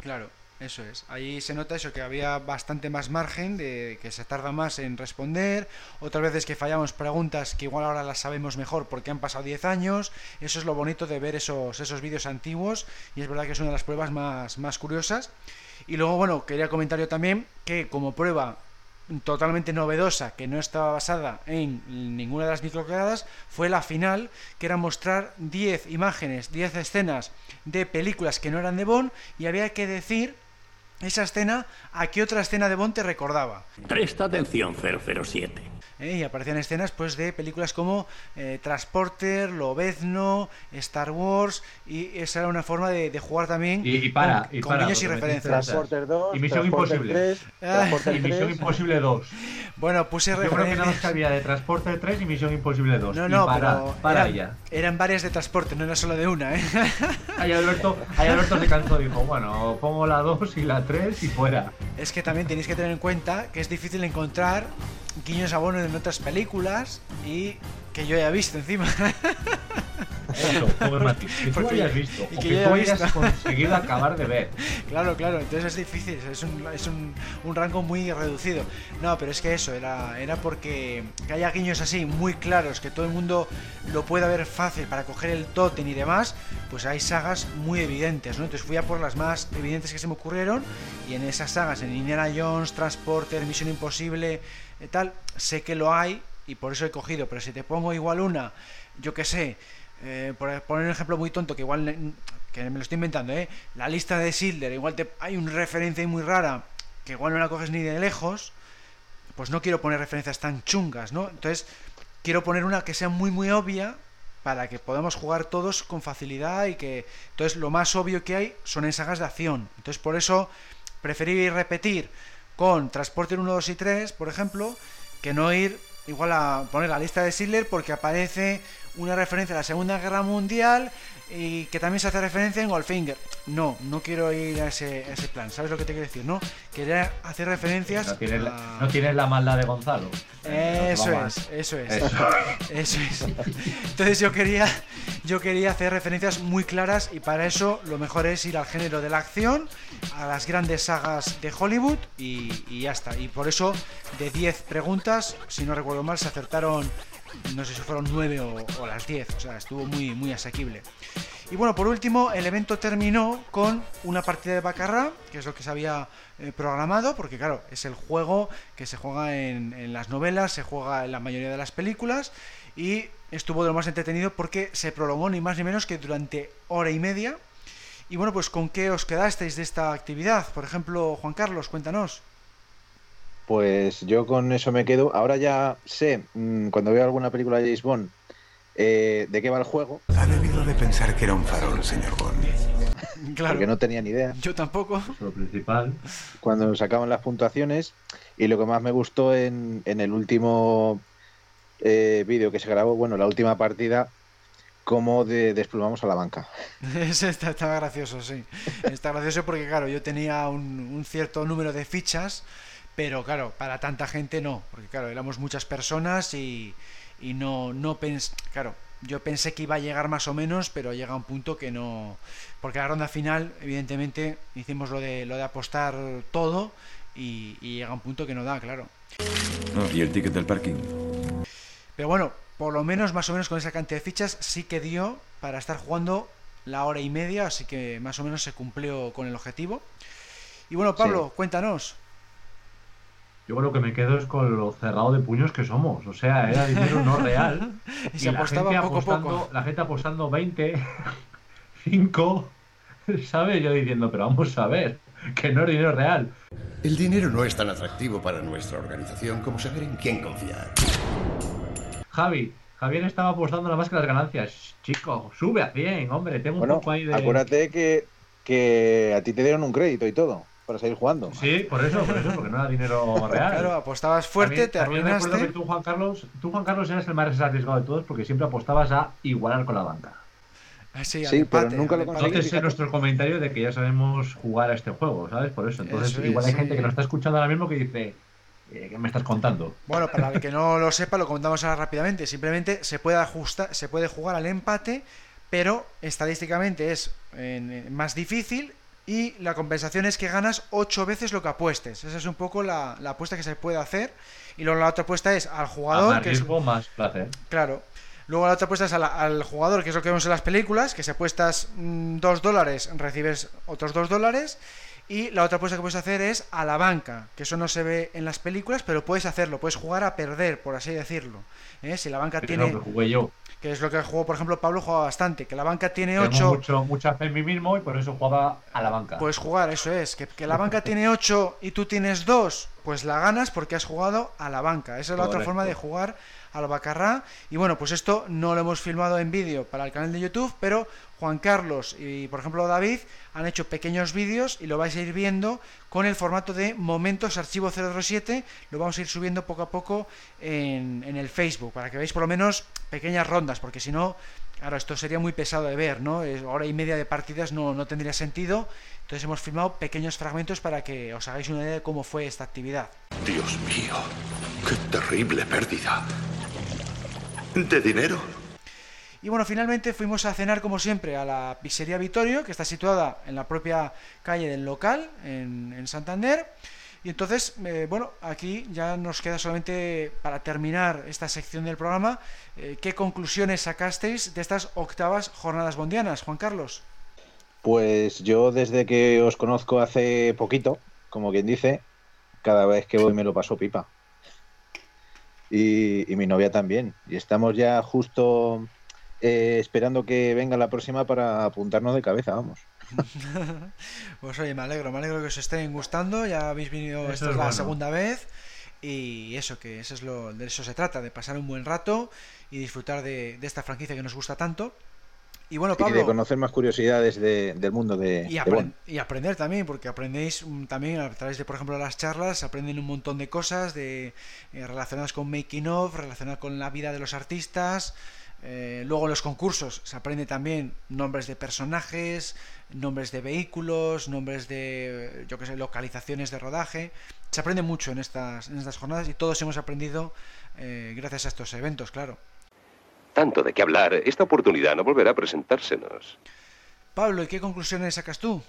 Claro. Eso es, ahí se nota eso, que había bastante más margen, de que se tarda más en responder, otras veces que fallamos preguntas que igual ahora las sabemos mejor porque han pasado 10 años, eso es lo bonito de ver esos, esos vídeos antiguos y es verdad que es una de las pruebas más, más curiosas. Y luego, bueno, quería comentar yo también que como prueba totalmente novedosa que no estaba basada en ninguna de las microquedadas fue la final que era mostrar 10 imágenes, 10 escenas de películas que no eran de Bond y había que decir esa escena, ¿a qué otra escena de Bond te recordaba? Presta atención, 007. ¿Eh? y aparecían escenas pues de películas como eh, Transporter, Lobezno, Star Wars y esa era una forma de, jugar también y, para, con, y, para, y referencias. Transporter 2, y Misión Imposible 3, ah. y Misión Imposible 2. Bueno, puse Yo referencias. creo que no cabía de Transporter 3 y Misión Imposible 2. No, no, para, pero para eran, eran, varias de transporte, no era solo de una, ¿eh? Ahí Alberto, ahí Alberto se cansó, dijo, bueno, pongo la 2 y la 3 y fuera. Es que también tenéis que tener en cuenta que es difícil encontrar guiños a Bono en otras películas y que yo haya visto encima. Eso, que tú hayas visto, y que, yo tú hayas conseguido acabar de ver. Claro, claro, entonces es difícil, es un, es un, un, rango muy reducido. No, pero es que eso, era, era porque que haya guiños así, muy claros, que todo el mundo lo pueda ver fácil para coger el totem y demás, pues hay sagas muy evidentes, ¿no? Entonces fui a por las más evidentes que se me ocurrieron y en esas sagas, en Indiana Jones, Transporter, Misión Imposible, tal, sé que lo hay y por eso he cogido, pero si te pongo igual una, yo que sé, eh, por poner un ejemplo muy tonto que igual que me lo estoy inventando, ¿eh? la lista de Silder, igual te, hay una referencia muy rara que igual no la coges ni de lejos, pues no quiero poner referencias tan chungas, ¿no? Entonces quiero poner una que sea muy muy obvia para que podamos jugar todos con facilidad y que entonces lo más obvio que hay son en sagas de acción. Entonces por eso preferí repetir con Transporter 1, 2 y 3, por ejemplo, que no ir igual a poner la lista de Sidler porque aparece una referencia a la Segunda Guerra Mundial y que también se hace referencia en Goldfinger. No, no quiero ir a ese, a ese plan, ¿sabes lo que te quiero decir? No, quería hacer referencias. No tienes, a- la, no tienes la maldad de Gonzalo. Eso No es, eso es. Eso. Eso es. Entonces yo quería, yo quería hacer referencias muy claras y para eso lo mejor es ir al género de la acción, a las grandes sagas de Hollywood y, y ya está. Y por eso de 10 preguntas, si no recuerdo mal, se acertaron, no sé si fueron 9 o, las 10. O sea, estuvo muy, muy asequible. Y bueno, por último, el evento terminó con una partida de Bacarra, que es lo que se había eh, programado, porque claro, es el juego que se juega en, en las novelas, se juega en la mayoría de las películas, y estuvo de lo más entretenido porque se prolongó ni más ni menos que durante hora y media. Y bueno, pues ¿con qué os quedasteis de esta actividad? Por ejemplo, Juan Carlos, cuéntanos. Pues yo con eso me quedo. Ahora ya sé, mm, cuando veo alguna película de James Bond, eh, de qué va el juego, Ha debido de pensar que era un farol, señor Bond. Claro. porque no tenía ni idea. Yo tampoco. Lo principal. Cuando sacaban las puntuaciones, y lo que más me gustó en, en el último eh, vídeo que se grabó, bueno, la última partida, cómo de- desplumamos a la banca. Está, está gracioso, sí. Está gracioso porque, claro, yo tenía un, un cierto número de fichas, pero claro, para tanta gente no, porque claro, éramos muchas personas y, y no, no pens claro, yo pensé que iba a llegar más o menos, pero llega un punto que no, porque la ronda final, evidentemente, hicimos lo de, lo de apostar todo y, y llega un punto que no da, claro. ¿Y el ticket del parking? Pero bueno, por lo menos más o menos con esa cantidad de fichas sí que dio para estar jugando la hora y media, así que más o menos se cumplió con el objetivo. Y bueno, Pablo, cuéntanos. Yo con lo que me quedo es con lo cerrado de puños que somos. O sea, era dinero no real. Y se la apostaba gente poco apostando, poco. La gente apostando 20, 5, ¿sabes? Yo diciendo, pero vamos a ver, que no es dinero real. El dinero no es tan atractivo para nuestra organización como saber en quién confiar. Javi, Javier estaba apostando nada más que las ganancias. Chico, sube a 100, hombre, tengo un poco ahí de... acuérdate que, que a ti te dieron un crédito y todo para seguir jugando. Sí, por eso, por eso, porque no era dinero real. Claro, apostabas fuerte, También- te también recuerdo arruinaste. que tú, Juan Carlos, tú, Juan Carlos, eras el más arriesgado de todos porque siempre apostabas a igualar con la banca. Ah, Sí, Sí, pero nunca lo. Entonces es nuestro comentario de que ya sabemos jugar a este juego, ¿sabes? Por eso. Entonces Eso es, igual hay sí. gente que nos está escuchando ahora mismo que dice, eh, ¿qué me estás contando? Bueno, para el que no lo sepa, lo comentamos ahora rápidamente. Simplemente se puede ajustar, se puede jugar al empate, pero estadísticamente es en más difícil y la compensación es que ganas 8 veces lo que apuestes. Esa es un poco la, la apuesta que se puede hacer. Y luego la otra apuesta es al jugador, más que es, riesgo, más placer. Claro. Luego la otra apuesta es la- al jugador, que es lo que vemos en las películas, que si apuestas 2 dólares, recibes otros 2 dólares. Y la otra apuesta que puedes hacer es a la banca, que eso no se ve en las películas, pero puedes hacerlo, puedes jugar a perder, por así decirlo. ¿Eh? Si la banca tiene, no, que jugué yo. Que es lo que jugó, por ejemplo, Pablo juega bastante, que la banca tiene Tengo 8, mucho, mucha fe en mí mismo y por eso jugaba a la banca. puedes jugar, eso es, que, que la banca tiene 8 y tú tienes 2, pues la ganas porque has jugado a la banca. Esa es la otra forma de jugar al Bacarrá. Y bueno, pues esto no lo hemos filmado en vídeo para el canal de YouTube, pero Juan Carlos y por ejemplo David han hecho pequeños vídeos y lo vais a ir viendo con el formato de Momentos Archivo 007. Lo vamos a ir subiendo poco a poco en, en el Facebook para que veáis por lo menos pequeñas rondas, porque si no, claro, esto sería muy pesado de ver, ¿no? Hora y media de partidas no, no tendría sentido. Entonces hemos filmado pequeños fragmentos para que os hagáis una idea de cómo fue esta actividad. Dios mío, qué terrible pérdida. ¿De dinero? Y bueno, finalmente fuimos a cenar como siempre a la pizzería Vittorio, que está situada en la propia calle del local, en, en Santander. Y entonces, eh, bueno, aquí ya nos queda solamente para terminar esta sección del programa, eh, ¿qué conclusiones sacasteis de estas octavas jornadas bondianas, Juan Carlos? Pues yo desde que os conozco hace poquito, como quien dice, cada vez que voy me lo paso pipa. Y, y mi novia también. Y estamos ya justo eh, esperando que venga la próxima para apuntarnos de cabeza, vamos. pues oye, me alegro, me alegro que os estén gustando, ya habéis venido, Eso esta es la bueno. segunda vez. Y eso, que eso es lo, de eso se trata, de pasar un buen rato y disfrutar de, de esta franquicia que nos gusta tanto. Y bueno, Y de Pablo, conocer más curiosidades de- del mundo de, y aprender también, porque aprendéis mm, también a través de, por ejemplo, las charlas, aprenden un montón de cosas de, eh, relacionadas con making of, relacionadas con la vida de los artistas. Eh, luego en los concursos se aprende también nombres de personajes, nombres de vehículos, nombres de, yo que sé, localizaciones de rodaje. Se aprende mucho en estas, en estas jornadas y todos hemos aprendido eh, gracias a estos eventos, claro. Tanto de qué hablar, esta oportunidad no volverá a presentársenos. Pablo, ¿y qué conclusiones sacas tú?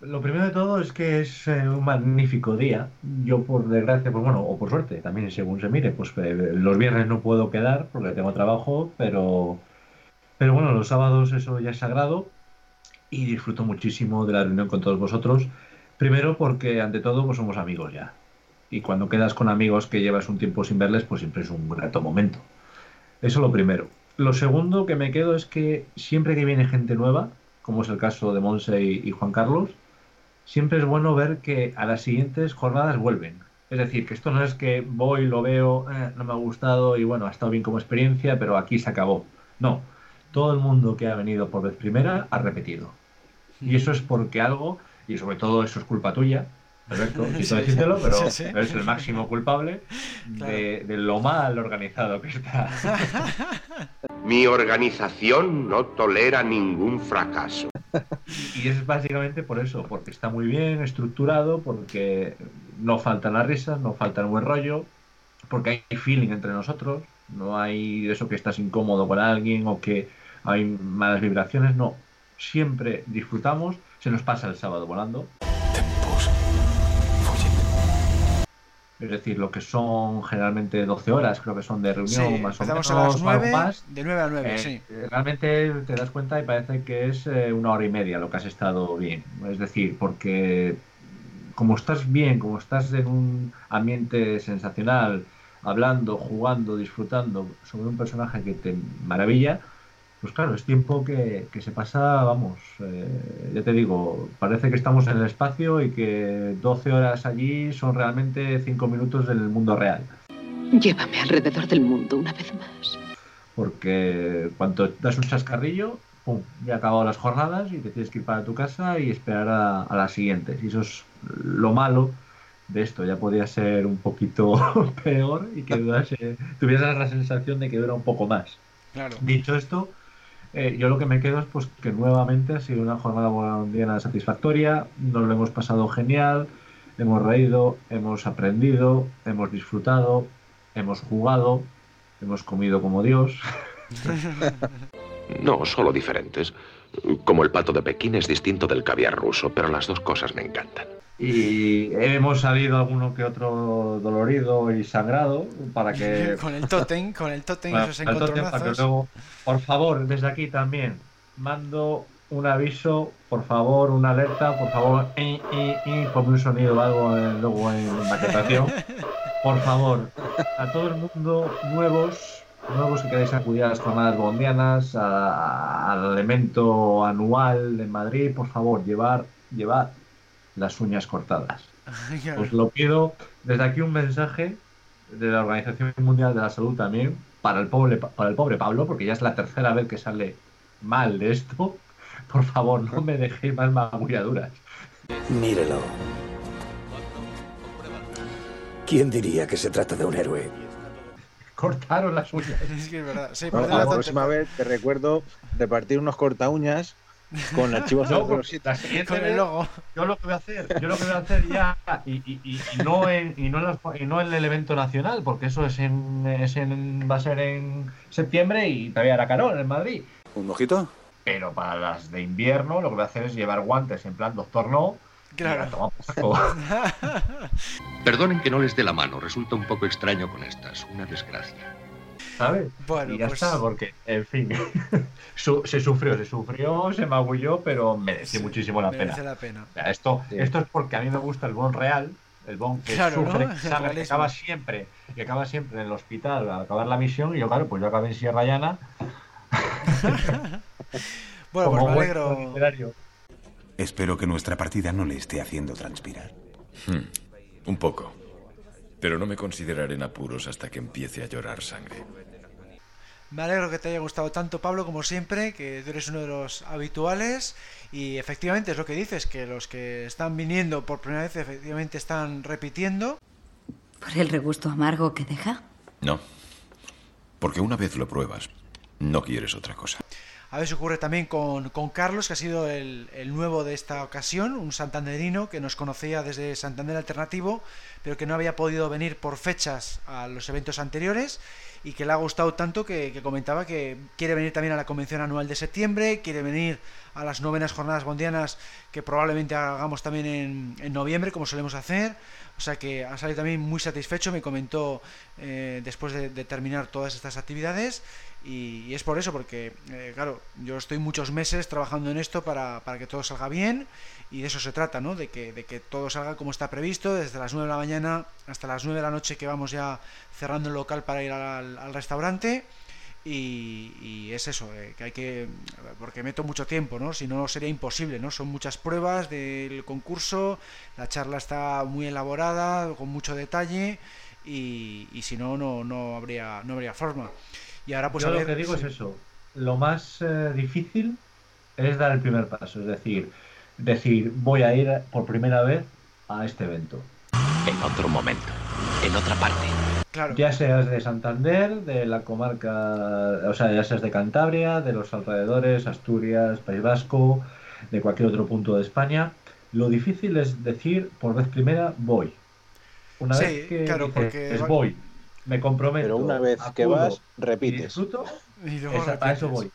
Lo primero de todo es que es eh, un magnífico día. Yo, por desgracia, pues bueno, o por suerte, también según se mire, pues eh, los viernes no puedo quedar porque tengo trabajo, pero, pero bueno, los sábados eso ya es sagrado y disfruto muchísimo de la reunión con todos vosotros. Primero porque, ante todo, pues somos amigos ya. Y cuando quedas con amigos que llevas un tiempo sin verles, pues siempre es un grato momento. Eso lo primero. Lo segundo que me quedo es que siempre que viene gente nueva, como es el caso de Monse y Juan Carlos, siempre es bueno ver que a las siguientes jornadas vuelven. Es decir, que esto no es que voy, lo veo, eh, no me ha gustado y bueno, ha estado bien como experiencia, pero aquí se acabó. No, todo el mundo que ha venido por vez primera ha repetido. Y eso es porque algo, y sobre todo eso es culpa tuya, Perfecto, decírtelo, pero es el máximo culpable de, de, lo mal organizado que está. Mi organización no tolera ningún fracaso. Y es básicamente por eso, porque está muy bien estructurado, porque no faltan las risas, no falta el buen rollo, porque hay feeling entre nosotros, no hay eso que estás incómodo con alguien o que hay malas vibraciones, no. Siempre disfrutamos, se nos pasa el sábado volando. Es decir, lo que son generalmente 12 horas, creo que son de reunión, más o menos. A las 9, más. De 9 a 9, eh, sí. Realmente te das cuenta y parece que es eh, una hora y media lo que has estado bien. Es decir, porque como estás bien, como estás en un ambiente sensacional, hablando, jugando, disfrutando sobre un personaje que te maravilla, pues claro, es tiempo que, se pasa, vamos, eh, ya te digo, parece que estamos en el espacio y que 12 horas allí son realmente 5 minutos del mundo real. Llévame alrededor del mundo una vez más. Porque cuando das un chascarrillo, pum, ya han acabado las jornadas y te tienes que ir para tu casa y esperar a, las siguientes. Y eso es lo malo de esto. Ya podría ser un poquito peor y que tuvieras la sensación de que dura un poco más. Claro. Dicho esto, eh, yo lo que me quedo es pues que nuevamente ha sido una jornada mundial satisfactoria, nos lo hemos pasado genial, hemos reído, hemos aprendido, hemos disfrutado, hemos jugado, hemos comido como Dios. No, solo diferentes. Como el pato de Pekín es distinto del caviar ruso, pero las dos cosas me encantan y hemos salido alguno que otro dolorido y sangrado para que con el totem con el totem esos encontronazos. luego, por favor desde aquí también mando un aviso por favor una alerta por favor ponme un sonido o algo luego en maquetación. Por favor a todo el mundo nuevos nuevos que queráis acudir a las jornadas bondianas al elemento anual en Madrid por favor llevar llevar las uñas cortadas. Os lo pido desde aquí un mensaje de la Organización Mundial de la Salud también para el pobre, para el pobre Pablo, porque ya es la tercera vez que sale mal de esto. Por favor, no me dejéis más magulladuras. Mírelo. ¿Quién diría que se trata de un héroe? Cortaron las uñas. Es que es verdad. Sí, la próxima vez te recuerdo repartir unos corta uñas con archivos no, con el logo. Yo lo que voy a hacer, yo lo que voy a hacer ya, y, y, y, no, en, y, no, en y no en el evento nacional, porque eso es en, es en, va a ser en septiembre y todavía hará calor en Madrid. ¿Un mojito? Pero para las de invierno lo que voy a hacer es llevar guantes en plan Doctor No. Claro. Perdonen que no les dé la mano, resulta un poco extraño con estas, una desgracia. ¿Sabes? Bueno, y ya pues está, porque, en fin, se sufrió, se sufrió, se magulló, pero merece muchísimo la merece pena. la pena. O sea, esto, esto es porque a mí me gusta el bon real, el bon que Claro, sufre, ¿no? que, sabe, acaba siempre, que acaba siempre en el hospital al acabar la misión, y yo, claro, pues yo acabé en Sierra Llana. Bueno, pues me buen alegro. literario. Espero que nuestra partida no le esté haciendo transpirar. Hmm, un poco. Pero no me consideraré en apuros hasta que empiece a llorar sangre. Me alegro que te haya gustado tanto, Pablo, como siempre, que tú eres uno de los habituales. Y efectivamente es lo que dices, que los que están viniendo por primera vez, efectivamente están repitiendo. ¿Por el regusto amargo que deja? No. Porque una vez lo pruebas, No quieres otra cosa. A veces ocurre también con, con Carlos, que ha sido el, el, nuevo de esta ocasión, un santanderino que nos conocía desde Santander Alternativo, pero que no había podido venir por fechas a los eventos anteriores y que le ha gustado tanto que, comentaba que quiere venir también a la convención anual de septiembre, quiere venir a las novenas jornadas bondianas que probablemente hagamos también en, en noviembre, como solemos hacer. O sea que ha salido también muy satisfecho, me comentó eh, después de, de, terminar todas estas actividades y, es por eso, porque eh, claro, yo estoy muchos meses trabajando en esto para, para, que todo salga bien y de eso se trata, ¿no? De que, de que todo salga como está previsto, desde las 9 de la mañana hasta las 9 de la noche que vamos ya cerrando el local para ir al, al restaurante. Y, y, es eso, eh, que hay que. porque meto mucho tiempo, ¿no? Si no sería imposible, ¿no? Son muchas pruebas del concurso, la charla está muy elaborada, con mucho detalle, y, y si no, no, no, habría, no habría forma. Y ahora, pues Yo a ver. Lo que digo sí. es eso. Lo más eh, difícil es dar el primer paso, es decir, decir, voy a ir por primera vez a este evento. En otro momento, en otra parte. Claro. Ya seas de Santander, de la comarca, o sea, ya seas de Cantabria, de los alrededores, Asturias, País Vasco, de cualquier otro punto de España. Lo difícil es decir por vez primera voy. Una sí, vez que claro, dices, porque voy, me comprometo. Pero una vez que vas, repites. Y disfruto, y luego esa, repites. a eso voy.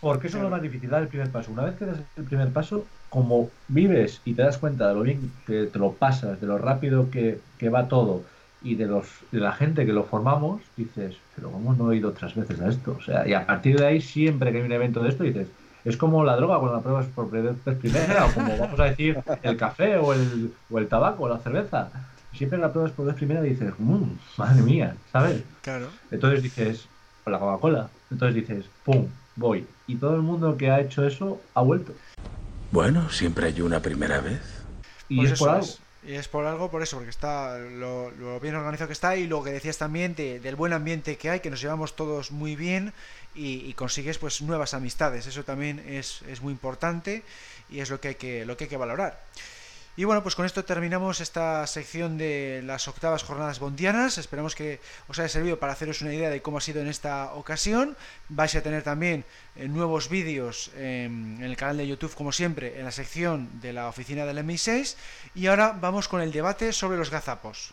Porque eso claro. es lo más difícil, dar el primer paso. Una vez que das el primer paso, como vives y te das cuenta de lo bien que te lo pasas, de lo rápido que, que va todo y de, los, de la gente que lo formamos, dices, pero ¿cómo no he ido otras veces a esto? O sea, y a partir de ahí, siempre que hay un evento de esto, dices, es como la droga cuando la pruebas por vez primera, o como vamos a decir, el café o el, o el tabaco o la cerveza. Siempre la pruebas por vez primera y dices, mmm, madre mía, ¿sabes? Claro. Entonces dices, o la Coca-Cola. Entonces dices, pum, voy. Y todo el mundo que ha hecho eso ha vuelto. Bueno, siempre hay una primera vez. Y pues es por algo. Es. Y es por algo, por eso, porque está lo, lo, bien organizado que está y lo que decías también de, del buen ambiente que hay, que nos llevamos todos muy bien y, y, consigues pues nuevas amistades. Eso también es, es muy importante y es lo que hay que, lo que, hay que valorar. Y bueno, pues con esto terminamos esta sección de las octavas jornadas bondianas. Esperamos que os haya servido para haceros una idea de cómo ha sido en esta ocasión. Vais a tener también eh, nuevos vídeos eh, en el canal de YouTube, como siempre, en la sección de la oficina del MI6. Y ahora vamos con el debate sobre los gazapos.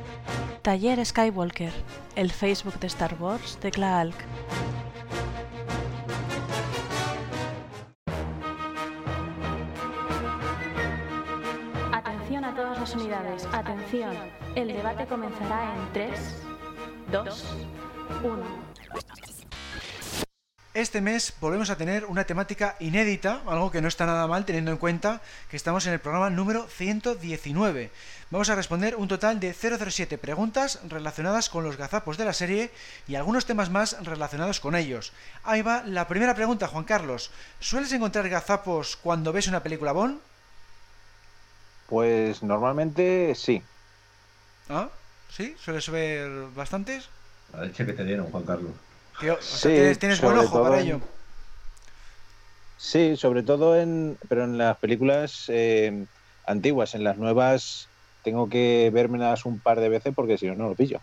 Taller Skywalker, el Facebook de Star Wars de Klaalk. Atención a todas las unidades, atención. El debate comenzará en 3, 2, 1. Este mes volvemos a tener una temática inédita, algo que no está nada mal teniendo en cuenta que estamos en el programa número 119. Vamos a responder un total de 007 preguntas relacionadas con los gazapos de la serie y algunos temas más relacionados con ellos. Ahí va la primera pregunta, Juan Carlos. ¿Sueles encontrar gazapos cuando ves una película Bond? Pues normalmente sí. ¿Ah? ¿Sí? ¿Sueles ver bastantes? La leche que te dieron, Juan Carlos. Tío, o sea, sí, tienes, tienes buen ojo para ello. En... Sí, sobre todo en, pero en las películas eh, antiguas, en las nuevas tengo que vermelas un par de veces porque si no, no lo pillo.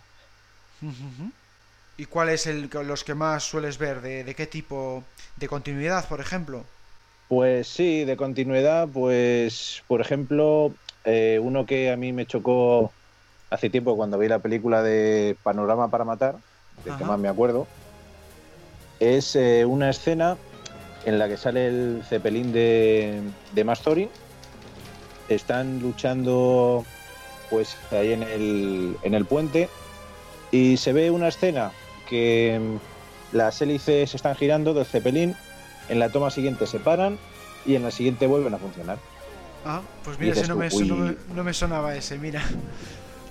¿Y cuál es el, los que más sueles ver? ¿De, ¿De, qué tipo? ¿De continuidad, por ejemplo? Pues sí, de continuidad, pues por ejemplo, eh, uno que a mí me chocó hace tiempo cuando vi la película de Panorama para Matar, del Ajá. que más me acuerdo, es eh, una escena en la que sale el cepelín de, de Mastorin. Están luchando pues ahí en el, en el puente y se ve una escena que mm, las hélices están girando del cepelín, en la toma siguiente se paran y en la siguiente vuelven a funcionar. Ah, pues mira, ese no, me, no, me, no, me, sonaba ese, mira.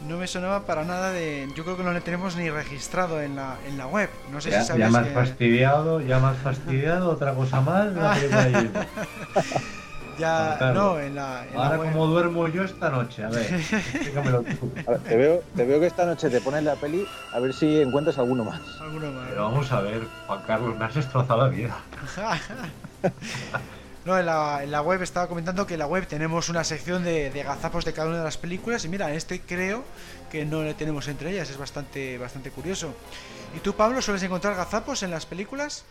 no me sonaba para nada de. Yo creo que no le tenemos ni registrado en la, en la web. No sé ya, si sabes. Ya más que... fastidiado, ya más fastidiado, otra cosa más. La ya, no, en la. En Ahora, la web... como duermo yo esta noche? A ver, explícamelo tú. A ver, te, veo, te veo que esta noche te pones la peli a ver si encuentras alguno más. Alguno más. Pero vamos a ver, Juan Carlos, me has destrozado la vida. No, en la, en la, web estaba comentando que en la web tenemos una sección de, de, gazapos de cada una de las películas y mira, este creo que no le tenemos entre ellas, es bastante, bastante curioso. ¿Y tú, Pablo, sueles encontrar gazapos en las películas?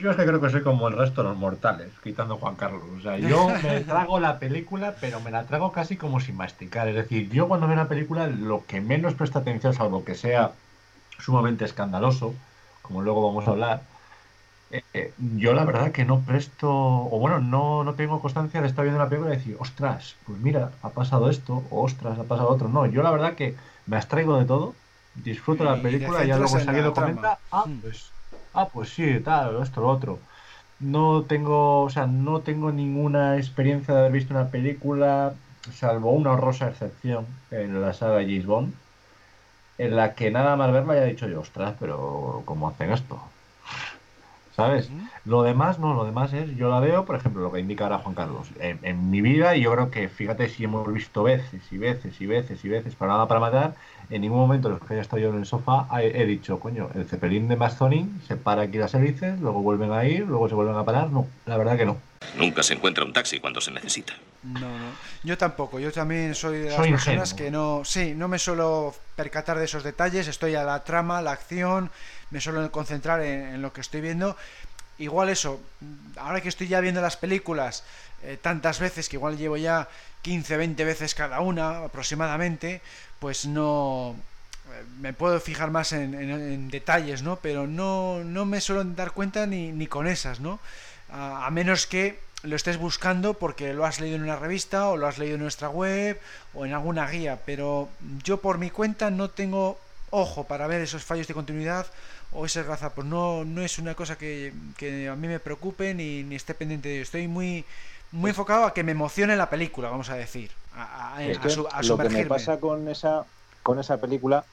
Yo es que creo que soy como el resto de los mortales, quitando Juan Carlos. O sea, yo me trago la película, pero me la trago casi como sin masticar. Es decir, yo cuando veo una película, lo que menos presta atención, salvo que sea sumamente escandaloso, como luego vamos a hablar, eh, yo la verdad que no presto, o bueno, no, no tengo constancia de estar viendo una película y decir, ostras, pues mira, ha pasado esto, o ostras, ha pasado otro. No, yo la verdad que me abstraigo de todo, disfruto la película y ya luego seguido comenta, ah, pues, ah, pues sí, tal, esto, lo otro. No tengo, o sea, no tengo ninguna experiencia de haber visto una película, salvo una horrorosa excepción en la saga James Bond, en la que nada más verla haya dicho yo, ostras, pero ¿cómo hacen esto? ¿Sabes? Lo demás no, lo demás es, yo la veo, por ejemplo, lo que indica ahora Juan Carlos, en, en, mi vida, y yo creo que, fíjate, si hemos visto veces y veces y veces y veces para nada para matar, en ningún momento en los que haya estado yo en el sofá he, he dicho, coño, el cepelín de Mastoning se para aquí las hélices, luego vuelven a ir, luego se vuelven a parar, no, la verdad que no. Nunca se encuentra un taxi cuando se necesita. No, no. Yo tampoco. Yo también soy de las soy personas ingenuo. que no. Sí, no me suelo percatar de esos detalles. Estoy a la trama, la acción. Me suelo concentrar en, en lo que estoy viendo. Igual eso. Ahora que estoy ya viendo las películas eh, tantas veces, que igual llevo ya 15, 20 veces cada una aproximadamente, pues no. eh, Me puedo fijar más en, en, detalles, ¿no? Pero no, no me suelo dar cuenta ni, ni con esas, ¿no? a, menos que lo estés buscando porque lo has leído en una revista o lo has leído en nuestra web o en alguna guía, pero yo por mi cuenta no tengo ojo para ver esos fallos de continuidad o ese gazapos. No, no es una cosa que, que a mí me preocupe ni, ni, esté pendiente de ello. Estoy muy, muy enfocado a que me emocione la película, vamos a decir. A, a, es a, su, a lo que me pasa con esa, con esa película,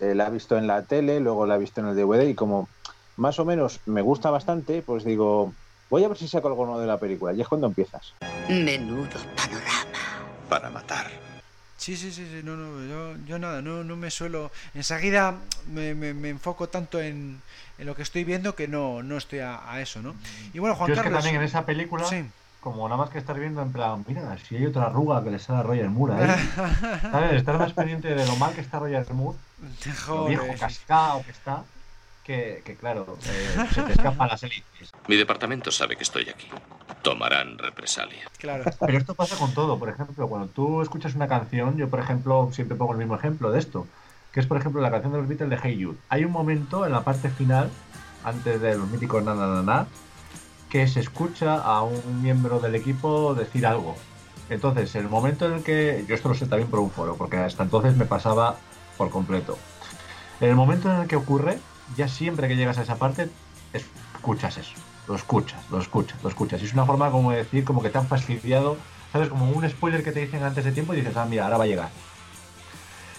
eh, la he visto en la tele, luego la he visto en el DVD y como más o menos me gusta bastante, pues digo, voy a ver si saco algo nuevo de la película. Y es cuando empiezas. Menudo panorama. Para matar. Sí, sí, sí, sí, no, no, yo, yo nada, no, no me suelo. Enseguida me, me, me enfoco tanto en, en, lo que estoy viendo que no, no estoy a, a eso, ¿no? Y bueno, Juan yo Carlos. Es que también en esa película, sí. Como nada más que estar viendo en plan, mira, si hay otra arruga que le sale a Roger Moore ahí. ¿Sabes? Estar más pendiente de lo mal que está Roger Moore, lo viejo cascado que está. Que, que, claro, eh, se te escapan las élites. Mi departamento sabe que estoy aquí. Tomarán represalia. Claro. Pero esto pasa con todo. Por ejemplo, cuando tú escuchas una canción, yo, por ejemplo, siempre pongo el mismo ejemplo de esto, que es, por ejemplo, la canción de los Beatles de Hey Jude. Hay un momento en la parte final, antes de los míticos na, na, na, na que se escucha a un miembro del equipo decir algo. Entonces, el momento en el que. Yo esto lo sé también por un foro, porque hasta entonces me pasaba por completo. En el momento en el que ocurre, ya siempre que llegas a esa parte, escuchas eso. Lo escuchas, lo escuchas, lo escuchas. Y es una forma como de decir, como que te han fastidiado, ¿sabes? Como un spoiler que te dicen antes de tiempo y dices, ah, mira, ahora va a llegar.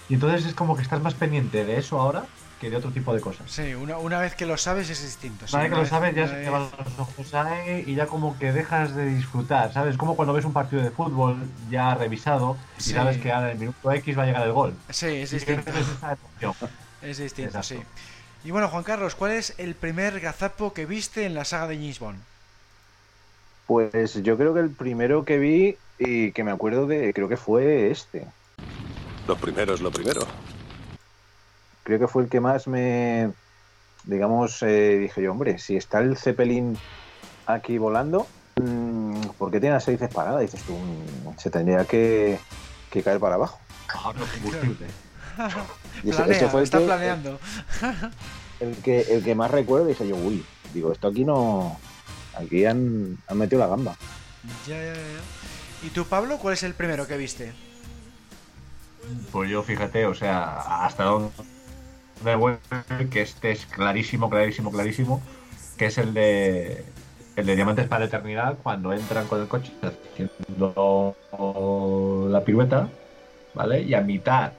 Y entonces es como que estás más pendiente de eso ahora que de otro tipo de cosas. Sí, una, una vez que lo sabes es distinto. Una vez que lo sabes ya se te van los ojos ahí y ya como que dejas de disfrutar, ¿sabes? Como cuando ves un partido de fútbol ya revisado y sí. sabes que ahora en el minuto X va a llegar el gol. Sí, es distinto. Es distinto, Exacto. sí. Y bueno, Juan Carlos, ¿cuál es el primer gazapo que viste en la saga de James Bond? Pues yo creo que el primero que vi y que me acuerdo de, creo que fue este. Lo primero es lo primero. Creo que fue el que más me, digamos, eh, dije yo, hombre, si está el Zeppelin aquí volando, mmm, ¿por qué tiene las hélices paradas? Dices tú, mmm, se tendría que, que, caer para abajo. Ah, no, combustible. Y ese, Planea, ese fue el está que, planeando. El que, el que más recuerdo, dije yo, uy, digo, esto aquí no. Aquí han, han metido la gamba. Ya, ya, ya. ¿Y tú, Pablo, cuál es el primero que viste? Pues yo, fíjate, o sea, hasta donde voy, que este es clarísimo, clarísimo, clarísimo, que es el de el de Diamantes para la Eternidad, cuando entran con el coche haciendo la pirueta, ¿vale? Y a mitad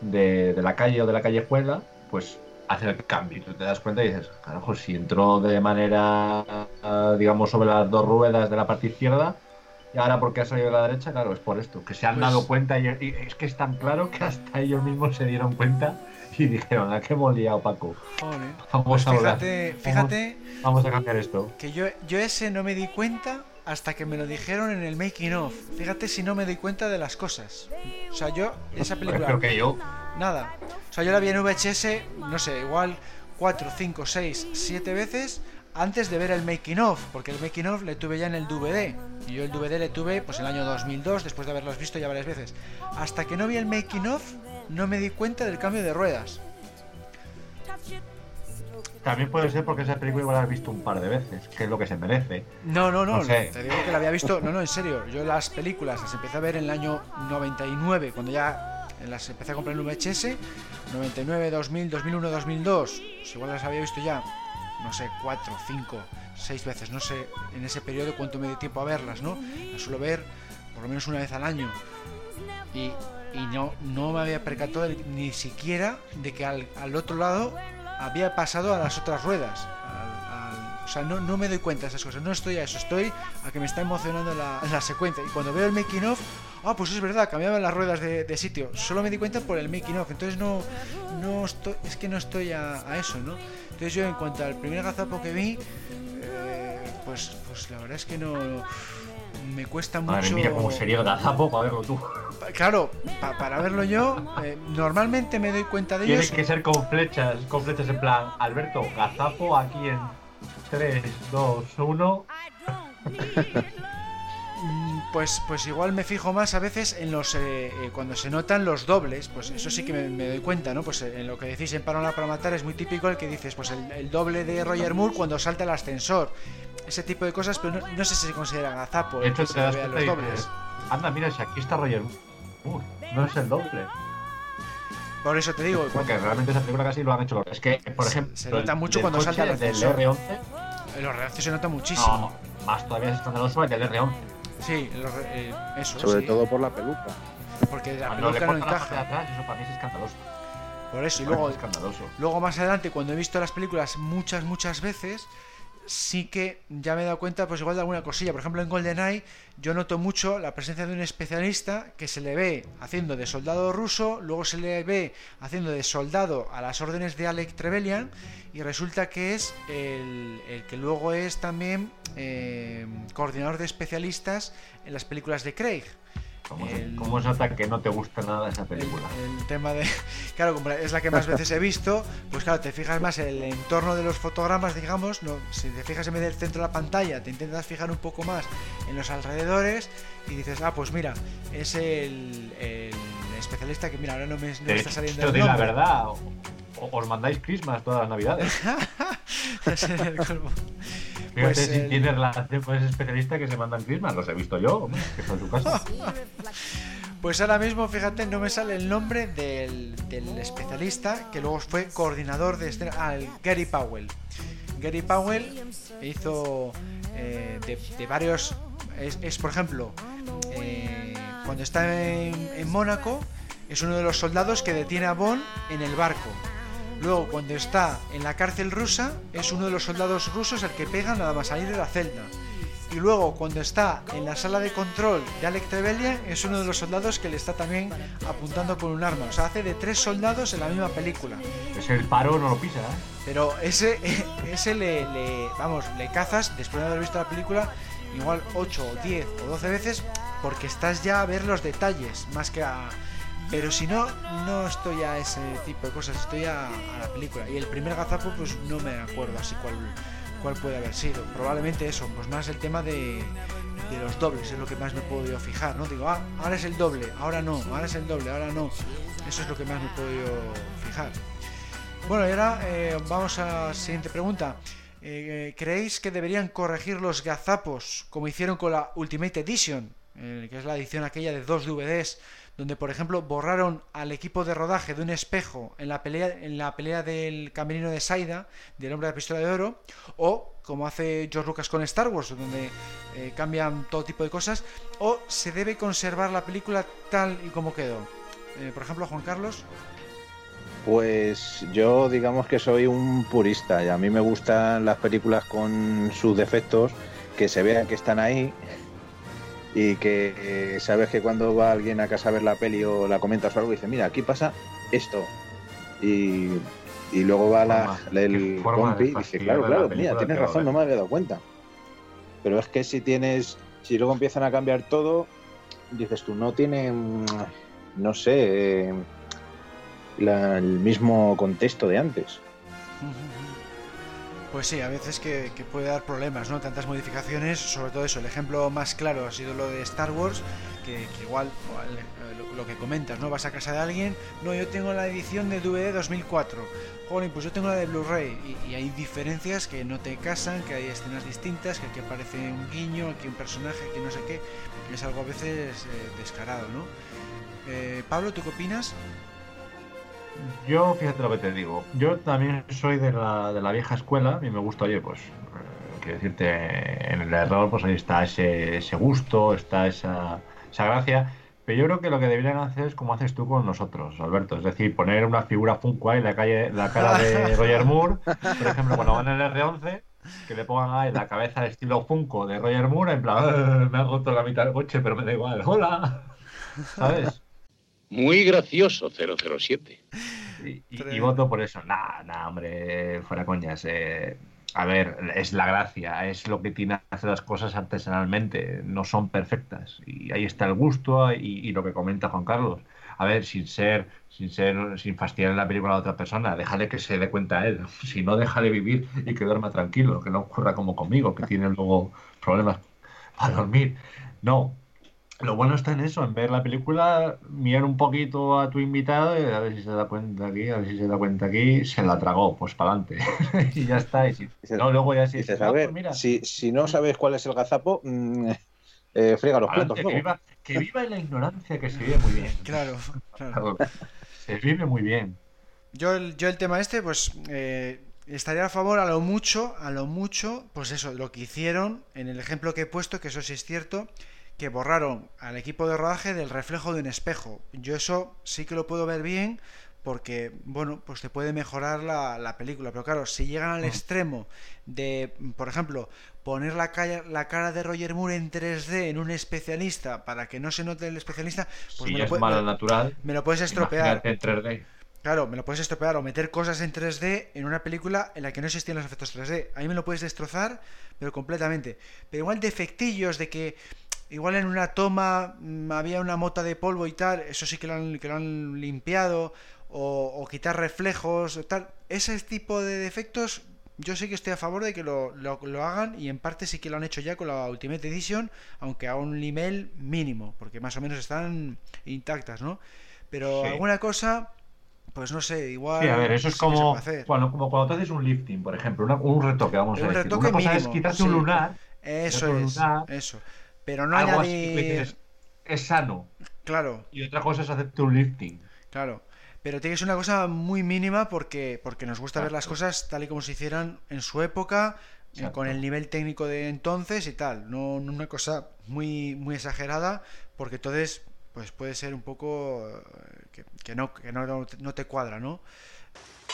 de, de la calle o de la callejuela, pues hacer el cambio. Tú te das cuenta y dices, carajo, si entró de manera, digamos, sobre las dos ruedas de la parte izquierda, y ahora porque ha salido de la derecha, claro, es por esto, que se han Pues- dado cuenta y, y es que es tan claro que hasta ellos mismos se dieron cuenta y dijeron, ¿a qué hemos liado, Paco? Joder. Vamos Pues a hablar. fíjate, Vamos- fíjate Vamos a cambiar esto. que yo, yo ese no me di cuenta hasta que me lo dijeron en el making of. Fíjate si no me doy cuenta de las cosas. O sea, yo, esa película. Pero que yo. Nada. O sea, yo la vi en VHS, no sé, igual 4, 5, 6, 7 veces antes de ver el making of, porque el making of le tuve ya en el DVD. Y yo el DVD le tuve pues en el año 2002, después de haberlos visto ya varias veces. Hasta que no vi el making of, no me di cuenta del cambio de ruedas. También puede ser porque esa película igual la has visto un par de veces, que es lo que se merece. No, no, no, No sé. te digo que la había visto, no, no, en serio, yo las películas las empecé a ver en el año 99, cuando ya las empecé a comprar en VHS, 99, 2000, 2001, 2002, pues igual las había visto ya, no sé, 4, 5, 6 veces, no sé en ese periodo cuánto me dio tiempo a verlas, ¿no? Las suelo ver por lo menos una vez al año. Y, y no, no me había percatado ni siquiera de que al, al otro lado había pasado a las otras ruedas. O sea, no, no me doy cuenta de esas cosas. No estoy a eso, estoy a que me está emocionando la, la secuencia. Y cuando veo el making of, ah, pues es verdad, cambiaban las ruedas de, de sitio. Solo me di cuenta por el making of. Entonces no, no estoy, es que no estoy a, a eso, ¿no? Entonces yo en cuanto al primer gazapo que vi, eh, pues, pues la verdad es que no me cuesta mucho. Madre mía, cómo sería gazapo para verlo tú. Claro, pa- para verlo yo, eh, normalmente me doy cuenta de Tiene ellos. que ser con flechas, con flechas en plan, Alberto, gazapo aquí en 3, 2, 1. Pues, pues igual me fijo más a veces en los eh, eh, cuando se notan los dobles, pues eso sí que me, me doy cuenta, ¿no? Pues eh, en lo que decís en Parola para matar es muy típico el que dices, pues el, el doble de Roger Moore cuando salta el ascensor, ese tipo de cosas, pero no, no sé si se considera gazapo, el que se das vea cuenta los dobles. anda, mira, si aquí está Roger Moore, no es el doble. Por eso te digo, Porque realmente esa película casi lo han hecho los. Es que, por ejemplo, se nota el mucho cuando salta el ascensor. R11. En los reacciones se nota muchísimo. No, más todavía es escandaloso el del R11. Sí, re- eh, eso. Sobre sí. todo por la peluca. Porque la Cuando le peluca no cortan la parte de encaja. atrás, eso para mí es escandaloso. Por eso, y luego, es escandaloso. luego más adelante, cuando he visto las películas muchas, muchas veces, sí que ya me he dado cuenta, pues igual de alguna cosilla. Por ejemplo, en GoldenEye yo noto mucho la presencia de un especialista que se le ve haciendo de soldado ruso, luego se le ve haciendo de soldado a las órdenes de Alec Trevelyan, y resulta que es el, que luego es también eh, coordinador de especialistas en las películas de Craig. ¿Cómo, se- El- cómo se nota que no te gusta nada esa película? el tema de. Claro, como es la que más veces he visto, pues claro, te fijas más en el entorno de los fotogramas, digamos. No, si te fijas en vez del centro de la pantalla, te intentas fijar un poco más en los alrededores y dices, ah, pues mira, es el, el especialista que, mira, ahora no me, no me está saliendo di la verdad, os mandáis Christmas todas las navidades. Fíjate Pues si el- tiene relación con ese especialista que se mandan Christmas, los he visto yo, hombre, que en su casa. Pues ahora mismo, fíjate, no me sale el nombre del, del especialista que luego fue coordinador de escena. Ah, el Gary Powell. Gary Powell hizo eh, de, de varios. Es, es, por ejemplo, eh, cuando está en, en Mónaco, es uno de los soldados que detiene a Bond en el barco. Luego, cuando está en la cárcel rusa, es uno de los soldados rusos al que pegan nada más salir de la celda. Y luego, cuando está en la sala de control de Alec Trevelyan, es uno de los soldados que le está también apuntando con un arma. O sea, hace de tres soldados en la misma película. Es el paro, no lo pisa, ¿eh? Pero ese, ese le, le- vamos, le cazas después de haber visto la película igual 8 o 10 o 12 veces porque estás ya a ver los detalles más que a... Pero si no, no estoy a ese tipo de cosas, estoy a, la película. Y el primer gazapo pues no me acuerdo así cuál, cuál puede haber sido. Probablemente eso, pues más el tema de, de los dobles, es lo que más me he podido fijar, ¿no? Digo, ah, ahora es el doble, ahora no, ahora es el doble, ahora no. Eso es lo que más me he podido fijar. Bueno, y ahora eh, vamos a la siguiente pregunta. Eh, ¿Creéis que deberían corregir los gazapos como hicieron con la Ultimate Edition? Eh, que es la edición aquella de dos DVDs, donde por ejemplo borraron al equipo de rodaje de un espejo en la pelea, en la pelea del camerino de Saida, del hombre de la pistola de oro, o como hace George Lucas con Star Wars, donde eh, cambian todo tipo de cosas, o se debe conservar la película tal y como quedó. Eh, por ejemplo, Juan Carlos. Pues yo digamos que soy un purista y a mí me gustan las películas con sus defectos, que se vean que están ahí y que eh, sabes que cuando va alguien a casa a ver la peli o la comentas o algo, dice, mira, aquí pasa esto. Y, y luego va la, el compi y dice, claro, claro, mira, tienes razón, no me había dado cuenta. Pero es que si tienes, si luego empiezan a cambiar todo, dices tú, no tiene, no sé, eh, la, el mismo contexto de antes. Pues sí, a veces que, puede dar problemas, ¿no? Tantas modificaciones, sobre todo eso. El ejemplo más claro ha sido lo de Star Wars, que, igual, lo, que comentas, ¿no? Vas a casa de alguien, no, yo tengo la edición de DVD 2004, joder, pues yo tengo la de Blu-ray, y, y, hay diferencias que no te casan, que hay escenas distintas, que aquí aparece un guiño, aquí un personaje, aquí no sé qué, es algo a veces eh, descarado, ¿no? Eh, Pablo, ¿tú qué opinas? Yo, fíjate lo que te digo, yo también soy de la, de la vieja escuela, a mí me gusta, oye, pues, eh, quiero decirte, en el error, pues ahí está ese, ese gusto, está esa, esa gracia, pero yo creo que lo que deberían hacer es como haces tú con nosotros, Alberto, es decir, poner una figura Funko ahí en la, calle, la cara de Roger Moore, por ejemplo, cuando van en el R11, que le pongan ahí la cabeza de estilo Funko de Roger Moore, en plan, me ha roto la mitad del coche, pero me da igual, hola, ¿sabes? Muy gracioso 007. Y, y, y, voto por eso. Nah, nah, hombre, fuera coñas. Eh, a ver, es la gracia, es lo que tiene hacer las cosas artesanalmente, no son perfectas. Y ahí está el gusto y, y, lo que comenta Juan Carlos. A ver, sin ser, sin ser, sin fastidiar la película a otra persona, déjale que se dé cuenta a él. Si no, déjale vivir y que duerma tranquilo, que no ocurra como conmigo, que tiene luego problemas para dormir. No, lo bueno está en eso, en ver la película, mirar un poquito a tu invitado y a ver si se da cuenta aquí, a ver si se da cuenta aquí, se la tragó, pues para adelante. y ya está. Y si, no, luego ya sí. Dices, a ver, mira. Si, si, no sabes cuál es el gazapo, mmm, eh, friega los platos. Que viva, que viva en la ignorancia, que se vive muy bien. Claro, claro. se vive muy bien. Yo el, yo el tema este, pues eh, estaría a favor a lo mucho, a lo mucho, pues eso, lo que hicieron en el ejemplo que he puesto, que eso sí es cierto que borraron al equipo de rodaje del reflejo de un espejo. Yo eso sí que lo puedo ver bien porque, bueno, pues te puede mejorar la, la película. Pero claro, si llegan al extremo de, por ejemplo, poner la, cara, la cara de Roger Moore en 3D en un especialista para que no se note el especialista, pues si me, lo es mala me, natural, me lo puedes estropear. En 3D. Claro, me lo puedes estropear o meter cosas en 3D en una película en la que no existían los efectos 3D. Ahí me lo puedes destrozar, pero completamente. Pero igual defectillos de que igual en una toma mmm, había una mota de polvo y tal, eso sí que lo han, que lo han limpiado, o, o, quitar reflejos, tal. Ese tipo de defectos, yo sí que estoy a favor de que lo, lo, lo, hagan, y en parte sí que lo han hecho ya con la Ultimate Edition, aunque a un nivel mínimo, porque más o menos están intactas, ¿no? Pero sí. alguna cosa. Pues no sé, igual. Sí, a ver, eso es como, bueno, como cuando te haces un lifting, por ejemplo, una, un retoque, vamos un a decir. Retoque una cosa mínimo, es quitarse sí. un lunar. Eso es, lunar, eso pero no algo añadir... así, dices, es sano. Claro. Y otra cosa es hacerte un lifting. Claro. Pero tiene que ser una cosa muy mínima porque, porque nos gusta Exacto. ver las cosas tal y como se hicieran en su época, Exacto. con el nivel técnico de entonces y tal. No, no, una cosa muy, muy exagerada, porque entonces pues puede ser un poco eh, que, que, no, que no, no, te cuadra, ¿no?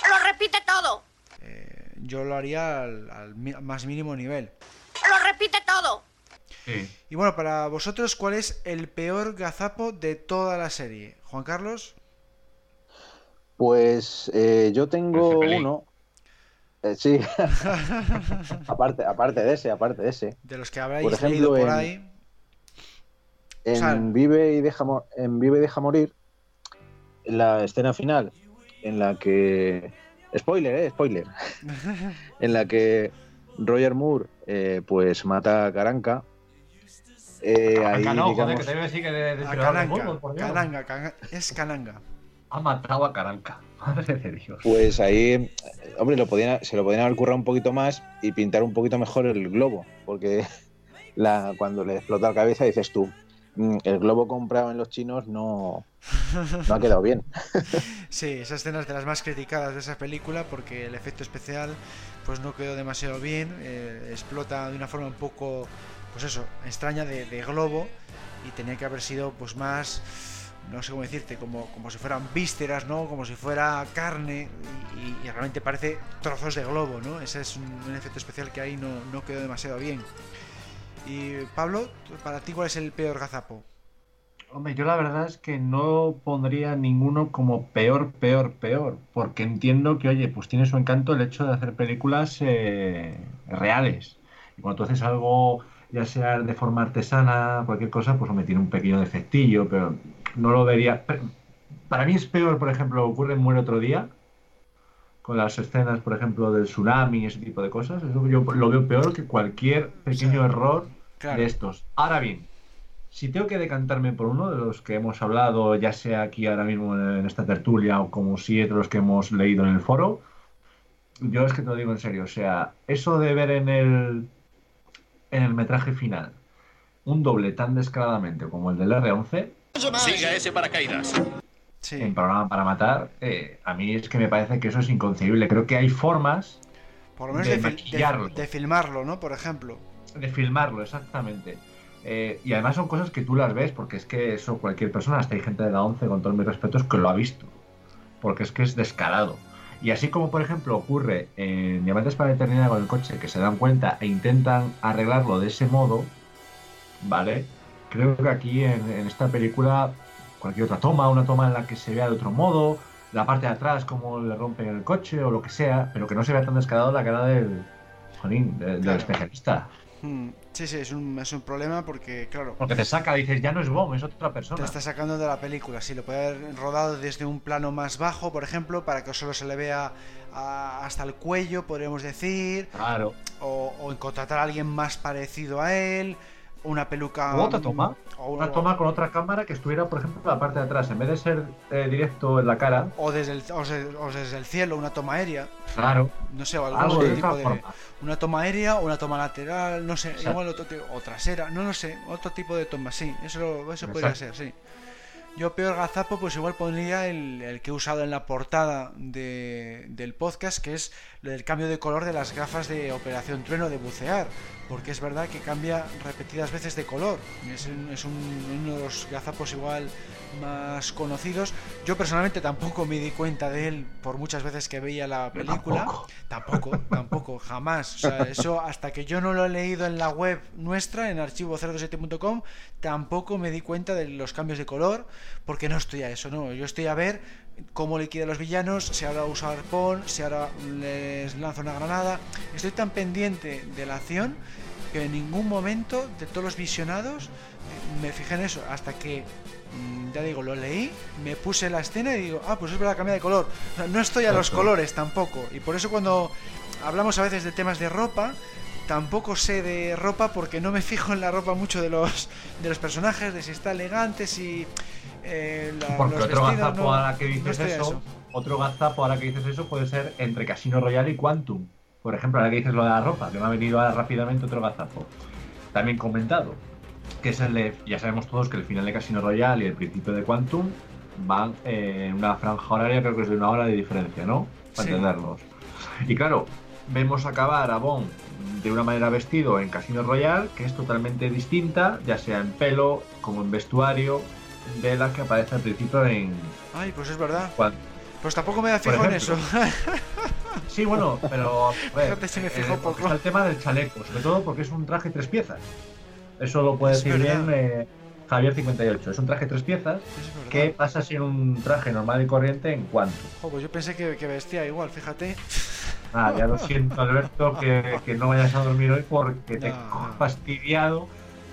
¡Lo repite todo! Eh, yo lo haría al, al más mínimo nivel. ¡Lo repite todo! Sí. Y bueno, para vosotros, ¿cuál es el peor gazapo de toda la serie? Juan Carlos. Pues eh, yo tengo uno. Eh, sí. aparte, aparte de ese, aparte de ese. De los que habréis por ejemplo, leído por en, ahí. En, o sea, Vive y deja, en Vive y deja morir, la escena final, en la que. Spoiler, eh, spoiler. en la que Roger Moore eh, pues mata a Caranca eh, ahí, no, digamos... joder, que debe decir que de, de a Cananga, Cananga, Cananga, es Cananga. Ha matado a Caranca, madre de Dios. Pues ahí, hombre, lo podían, se lo podían haber currado un poquito más y pintar un poquito mejor el globo, porque la, cuando le explota la cabeza dices tú, mm, el globo comprado en los chinos no, no ha quedado bien. sí, esa escena es de las más criticadas de esa película porque el efecto especial pues no quedó demasiado bien, eh, explota de una forma un poco pues eso, extraña de, globo y tenía que haber sido pues más no sé cómo decirte, como, como si fueran vísceras, ¿no? Como si fuera carne y, realmente parece trozos de globo, ¿no? Ese es un, efecto especial que ahí no, no, quedó demasiado bien. Y Pablo, para ti, ¿cuál es el peor gazapo? Hombre, yo la verdad es que no pondría ninguno como peor, peor, peor, porque entiendo que, oye, pues tiene su encanto el hecho de hacer películas eh, reales. Y cuando tú haces algo, ya sea de forma artesana, cualquier cosa, pues me tiene un pequeño defectillo, pero no lo vería. Para mí es peor, por ejemplo, ocurre en Muere otro día, con las escenas, por ejemplo, del tsunami y ese tipo de cosas. Eso yo lo veo peor que cualquier pequeño error de estos. Ahora bien, si tengo que decantarme por uno de los que hemos hablado, ya sea aquí ahora mismo en esta tertulia o como si de los que hemos leído en el foro, yo es que te lo digo en serio. O sea, eso de ver en el, en el metraje final un doble tan descaradamente como el del R11, Siga ese paracaídas. Sí. En programa para matar, eh, a mí es que me parece que eso es inconcebible. Creo que hay formas Por lo menos de, de, filmarlo, ¿no? Por ejemplo. De filmarlo, exactamente. Eh, y además son cosas que tú las ves, porque es que eso cualquier persona, hasta hay gente de la 11, con todos mis respetos, que lo ha visto. Porque es que es descarado. Y así como, por ejemplo, ocurre en Diamantes para la Eternidad con el coche, que se dan cuenta e intentan arreglarlo de ese modo, ¿vale? Creo que aquí en, esta película, cualquier otra toma, una toma en la que se vea de otro modo, la parte de atrás, como le rompen el coche o lo que sea, pero que no se vea tan descarado la cara del, del, especialista. Hmm. Sí, sí, es un, es un problema porque, claro. Porque te saca, dices, ya no es Bond, es otra persona. Te está sacando de la película. Sí, lo puede haber rodado desde un plano más bajo, por ejemplo, para que solo se le vea hasta el cuello, podríamos decir. Claro. O, o contratar a alguien más parecido a él una peluca. otra toma. O una toma con otra cámara que estuviera, por ejemplo, la parte de atrás, en vez de ser eh, directo en la cara. O desde, el, o, desde el cielo, una toma aérea. Claro. No sé, algo de tipo de. Una toma aérea o una toma lateral, no sé, igual otro o trasera, no lo sé, otro tipo de toma, sí, eso, eso podría ser, sí. Yo peor gazapo, pues igual pondría el, que he usado en la portada del podcast, que es el cambio de color de las gafas de Operación Trueno de bucear, porque es verdad que cambia repetidas veces de color. Es, es uno de los gazapos igual más conocidos. Yo personalmente tampoco me di cuenta de él por muchas veces que veía la película. Tampoco, tampoco, jamás. O sea, eso hasta que yo no lo he leído en la web nuestra, en archivo027.com, tampoco me di cuenta de los cambios de color, porque no estoy a eso, no. Yo estoy a ver cómo liquida a los villanos, si ahora usa arpón, si ahora les lanza una granada. Estoy tan pendiente de la acción que en ningún momento de todos los visionados me fijé en eso, hasta que Mm, ya digo, lo leí, me puse la escena y digo, ah, pues es verdad, cambia de color. no estoy a los colores tampoco. Y por eso cuando hablamos a veces de temas de ropa, tampoco sé de ropa porque no me fijo en la ropa mucho de los, de los personajes, de si está elegante, si... Eh, porque otro gazapo ahora que dices eso, otro gazapo ahora que dices eso puede ser entre Casino Royale y Quantum. Por ejemplo, ahora que dices lo de la ropa, que me ha venido ahora rápidamente otro gazapo. También comentado que es el de, ya sabemos todos que el final de Casino Royale y el principio de Quantum van en una franja horaria, creo que es de una hora de diferencia, ¿no? Para entenderlos. Y claro, vemos acabar a Bond de una manera vestido en Casino Royale, que es totalmente distinta, ya sea en pelo como en vestuario, de la que aparece al principio en. Ay, pues es verdad. Pues tampoco me da fijo en eso. sí, bueno, pero. Fíjate si me fijo eh, el tema del chaleco, sobre todo porque es un traje tres piezas. Eso lo puede decir bien eh, Javier 58. Es un traje tres piezas que pasa sin un traje normal y corriente en cuanto. pues yo pensé que, vestía igual, fíjate. Ah, ya lo siento, Alberto, que, no vayas a dormir hoy porque te he fastidiado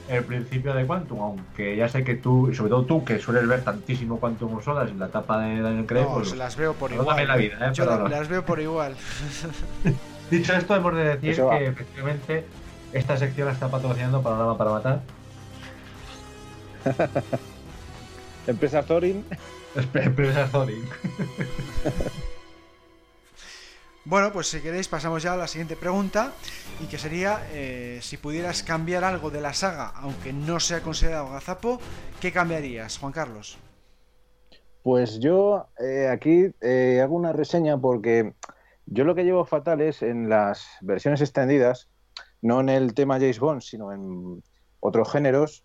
el principio de Quantum, aunque ya sé que tú, y sobre todo tú, que sueles ver tantísimo Quantum solas en la etapa de Daniel Craig, no, pues las veo por igual. La vida, ¿eh? Yo las veo por igual. Dicho esto, hemos de decir que efectivamente esta sección la está patrocinando Panorama para Matar. Empresa Thorin. Empresa Thorin. bueno, pues si queréis pasamos ya a la siguiente pregunta y que sería eh, si pudieras cambiar algo de la saga, aunque no sea considerado gazapo, ¿qué cambiarías, Juan Carlos? Pues yo eh, aquí eh, hago una reseña porque yo lo que llevo fatal es en las versiones extendidas no en el tema James Bond, sino en otros géneros,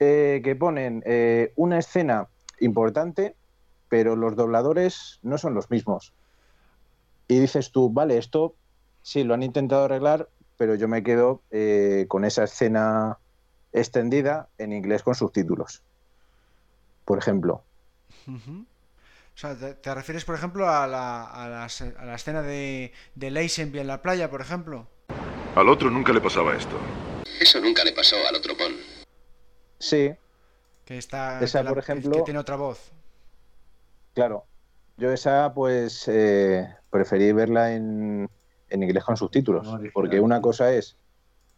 eh, que ponen eh, una escena importante, pero los dobladores no son los mismos. Y dices tú, vale, esto sí lo han intentado arreglar, pero yo me quedo eh, con esa escena extendida en inglés con subtítulos. Por ejemplo. O sea, te, refieres, por ejemplo, a la, a la, a la escena de, de Leisenby en la playa, por ejemplo. Al otro nunca le pasaba esto. Eso nunca le pasó al otro Pon. Sí. Que está. Esa, que la- por ejemplo. Que tiene otra voz. Claro. Yo esa, pues, eh, preferí verla en, en inglés con subtítulos. porque una cosa es,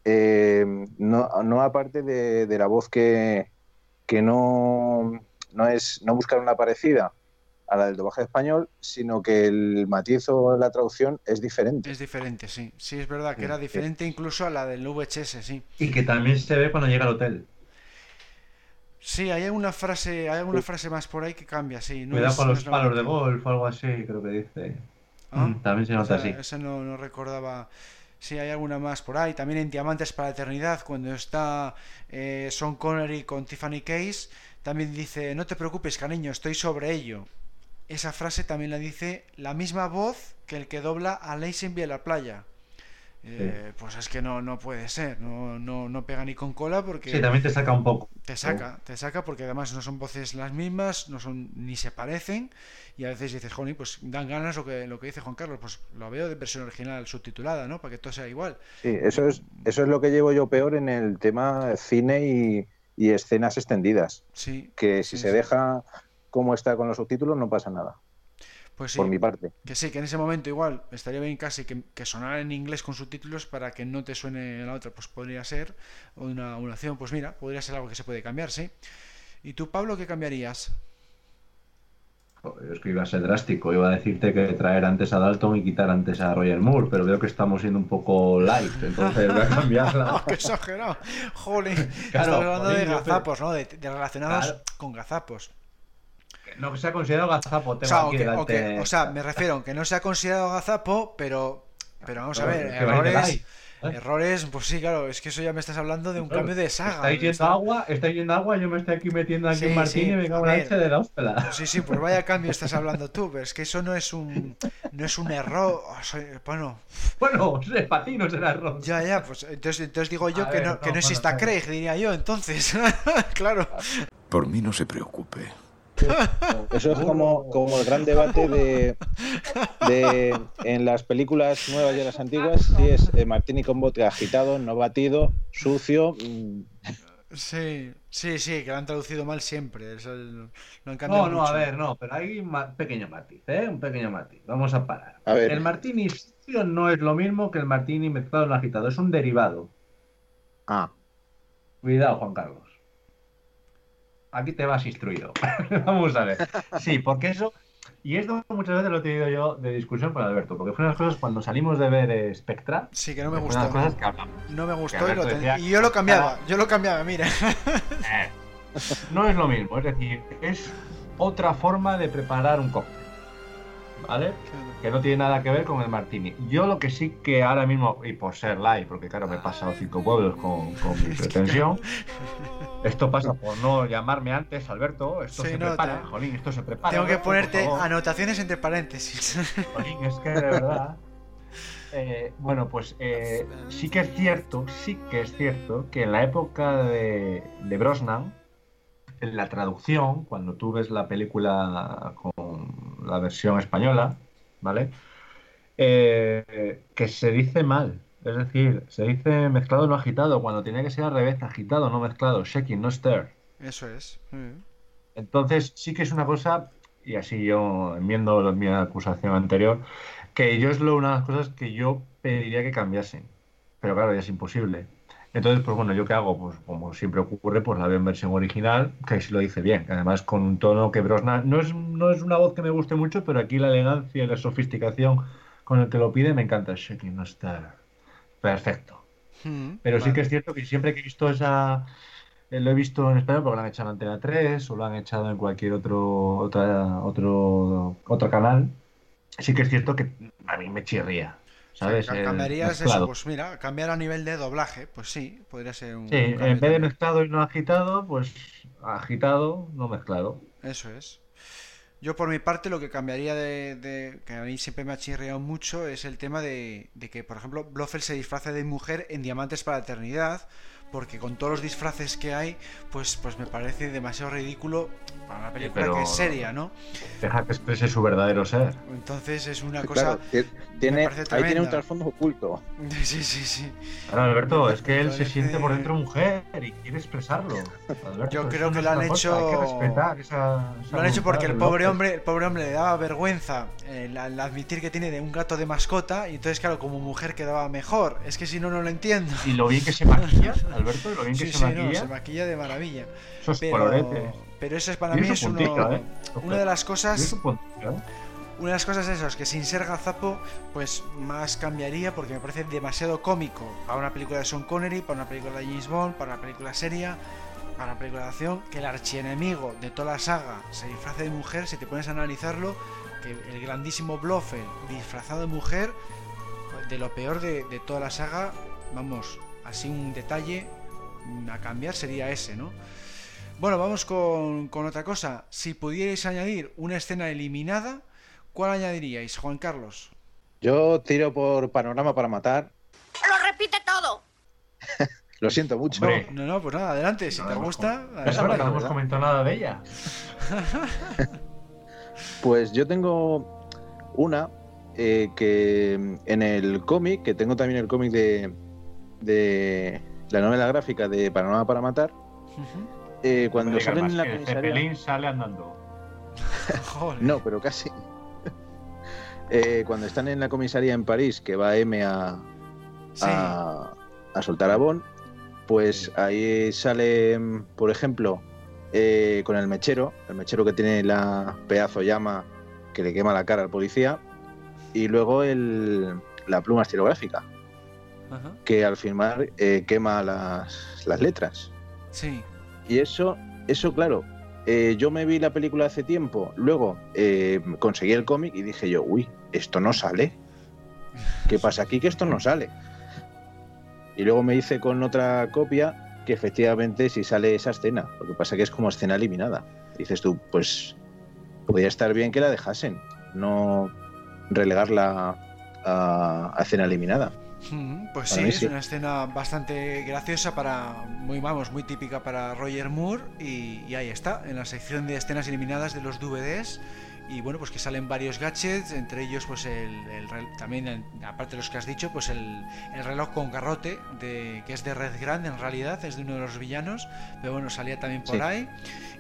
eh, no, no aparte de, de la voz que, que no, no es no buscar una parecida a la del doblaje español, sino que el matiz o la traducción es diferente. Es diferente, sí. Sí, es verdad que Sí, era sí. diferente incluso a la del VHS, sí. Y que también se ve cuando llega al hotel. Sí, hay alguna frase, hay alguna frase más por ahí que cambia, sí. no Cuidado es- con los palos de golf o algo así, creo que dice. Ah, Mm, también se nota así. esa no, no recordaba. Sí, hay alguna más por ahí. También en Diamantes para la Eternidad, cuando está eh, Sean Connery con Tiffany Case, también dice, no te preocupes, cariño, estoy sobre ello. Esa frase también la dice la misma voz que el que dobla a Lazenby en la playa. Eh, Pues es que no, no puede ser, no, no, no pega ni con cola porque... Sí, también te saca un poco. Te saca, te saca porque además no son voces las mismas, no son ni se parecen y a veces dices, Joni, pues dan ganas lo que lo que dice Juan Carlos, pues lo veo de versión original subtitulada, ¿no? Para que todo sea igual. Sí, eso es, eso es lo que llevo yo peor en el tema cine y, y escenas extendidas. Sí. Que si sí, se sí. deja como está con los subtítulos, no pasa nada. Pues sí, Por mi parte. que sí, que en ese momento igual estaría bien casi que, que sonara en inglés con subtítulos para que no te suene la otra, pues podría ser una, una opción, pues mira, podría ser algo que se puede cambiar, sí. ¿Y tú, Pablo, qué cambiarías? Es que iba a ser drástico, iba a decirte que traer antes a Dalton y quitar antes a Roger Moore, pero veo que estamos siendo un poco light, entonces voy a cambiarla. ¡Qué exagerado! ¡Jolín! Claro, Estamos hablando de gazapos, ¿no? De, de relacionados Claro. con gazapos. No que se ha considerado gazapo, O tengo sea, aquí aunque- delante. aunque- o sea, me refiero, aunque no se ha considerado gazapo, pero, pero vamos a ver, que a errores, ¿eh? errores, pues sí, claro, es que eso ya me estás hablando de un Claro, cambio de saga. Estáis yendo Está- agua, estáis yendo agua, yo me estoy aquí metiendo aquí Sí, en Martín sí, y me cago a en la leche de la hóspeda. Sí, sí, pues vaya cambio estás hablando tú, pero es que eso no es un, no es un error, o sea, bueno, Bueno, para ti no será error. ya, ya, pues entonces, entonces digo yo A que ver, no, no, que no bueno, exista a. Craig, diría yo, entonces, claro. Por mí no se preocupe. Eso es como, como el gran debate de, de en las películas nuevas y en las antiguas, si es eh, martini con vodka agitado, no batido, sucio. mm, Sí, sí, sí, que lo han traducido mal siempre, eso lo han No, no, a ver, no, pero hay un ma- pequeño matiz, ¿eh? Un pequeño matiz. Vamos a parar. A ver. El martini sucio no es lo mismo que el martini mezclado en agitado, es un derivado. Ah. Cuidado, Juan Carlos. Aquí te vas instruido. Vamos a ver. Sí, porque eso. Y esto muchas veces lo he tenido yo de discusión con Alberto, porque fue una de las cosas cuando salimos de ver Spectra. Sí, que no me gustó. Una de las cosas que hablamos. No me gustó y, lo ten- decía, y yo lo cambiaba, "Cara, yo lo cambiaba, mira. eh, no es lo mismo, es decir, es otra forma de preparar un cóctel. ¿Vale? Que no tiene nada que ver con el martini. Yo lo que sí que ahora mismo, y por ser live, porque claro, me he pasado cinco pueblos con, con mi pretensión, esto pasa por no llamarme antes, Alberto, esto Sí, se no, prepara, te- jolín, esto se prepara. Tengo que Alberto, ponerte anotaciones entre paréntesis. Jolín, es que de verdad. eh, bueno, pues eh, sí que es cierto, sí que es cierto que en la época de, de Brosnan, en la traducción, cuando tú ves la película con la versión española, ¿vale? Eh, que se dice mal. Es decir, se dice mezclado no agitado, cuando tenía que ser al revés, agitado, no mezclado, shaking, no stir. Eso es. Mm. Entonces, sí que es una cosa, y así yo enmiendo mi acusación anterior, que yo es lo, una de las cosas que yo pediría que cambiasen. Pero claro, ya es imposible. Entonces, pues bueno, ¿yo qué hago? Pues como siempre ocurre, pues la veo en versión original, que sí lo dice bien. Además, con un tono que Brosnan... No es, no es una voz que me guste mucho, pero aquí la elegancia y la sofisticación con el que lo pide me encanta. Shaking no está perfecto. Mm, Pero sí que es cierto que siempre que he visto esa. eh, Lo he visto en español porque lo han echado en Antena 3 o lo han echado en cualquier otro, otra, otro, otro canal. Sí que es cierto que a mí me chirría. ¿sabes? Cambiarías eso, pues mira, cambiar a nivel de doblaje, pues sí, podría ser un Sí, un en vez de mezclado y no agitado, pues agitado, no mezclado. Eso es. Yo por mi parte lo que cambiaría de, de- que a mí siempre me ha chirriado mucho es el tema de, de que, por ejemplo, Blofeld se disfrace de mujer en Diamantes para la Eternidad, porque con todos los disfraces que hay, pues, pues me parece demasiado ridículo para una película pero- que es seria, ¿no? Deja que exprese su verdadero ser. Entonces es una Claro, cosa... ti- tiene, ahí tiene un trasfondo oculto. Sí, sí, sí. Claro, Alberto, es que él se siente por dentro mujer y quiere expresarlo. Alberto, Yo creo que lo han cosa, hecho. Hay que respetar esa, esa Lo han hecho porque el pobre López. hombre, el pobre hombre le daba vergüenza el, al admitir que tiene de un gato de mascota y entonces claro como mujer quedaba mejor. Es que si no no lo entiendo. Y lo bien que se maquilla, Alberto, y lo bien que Sí, se sí, maquilla. no, se maquilla de maravilla. Esos pero, coloretes. pero eso es para mí es uno- ¿eh? una de las cosas ¿eh? una de las cosas esas que sin ser gazapo pues más cambiaría porque me parece demasiado cómico para una película de Sean Connery, para una película de James Bond, para una película seria, para una película de acción, que el archienemigo de toda la saga se disfrace de mujer, si te pones a analizarlo, que el grandísimo Blofeld disfrazado de mujer, de lo peor de, de toda la saga, vamos, así un detalle a cambiar sería ese, ¿no? Bueno, vamos con, con otra cosa. Si pudierais añadir una escena eliminada, ¿cuál añadiríais, Juan Carlos? Yo tiro por panorama para matar. Lo repite todo. Lo siento mucho. Hombre. No, no, pues nada, adelante. Si te gusta. Es verdad que no hemos comentado nada de ella. Pues yo tengo una eh, que en el cómic, que tengo también el cómic de, de la novela gráfica de Panorama para Matar, eh, cuando salen más en la comisaría... Zeppelin sale andando. No, pero casi. Eh, cuando están en la comisaría en París, que va M a, a, a soltar a Bond, pues ahí sale, por ejemplo, eh, con el mechero, el mechero que tiene la pedazo llama que le quema la cara al policía, y luego el, la pluma estilográfica, Ajá. que al firmar eh, quema las, las letras. Sí. Y eso, eso claro, eh, yo me vi la película hace tiempo, luego eh, conseguí el cómic y dije yo, uy, esto no sale. ¿Qué pasa aquí que esto no sale? Y luego me hice con otra copia que efectivamente sí sale esa escena. Lo que pasa que es como escena eliminada. Dices tú, pues podría estar bien que la dejasen, no relegarla a, a escena eliminada. Mm, Pues sí, es sí. una escena bastante graciosa para, muy vamos, muy típica para Roger Moore y, y ahí está, en la sección de escenas eliminadas de los DVDs y bueno, pues que salen varios gadgets, entre ellos pues el, el también aparte de los que has dicho, pues el, el reloj con garrote de, que es de Red Grand en realidad, es de uno de los villanos, pero bueno, salía también por Sí. ahí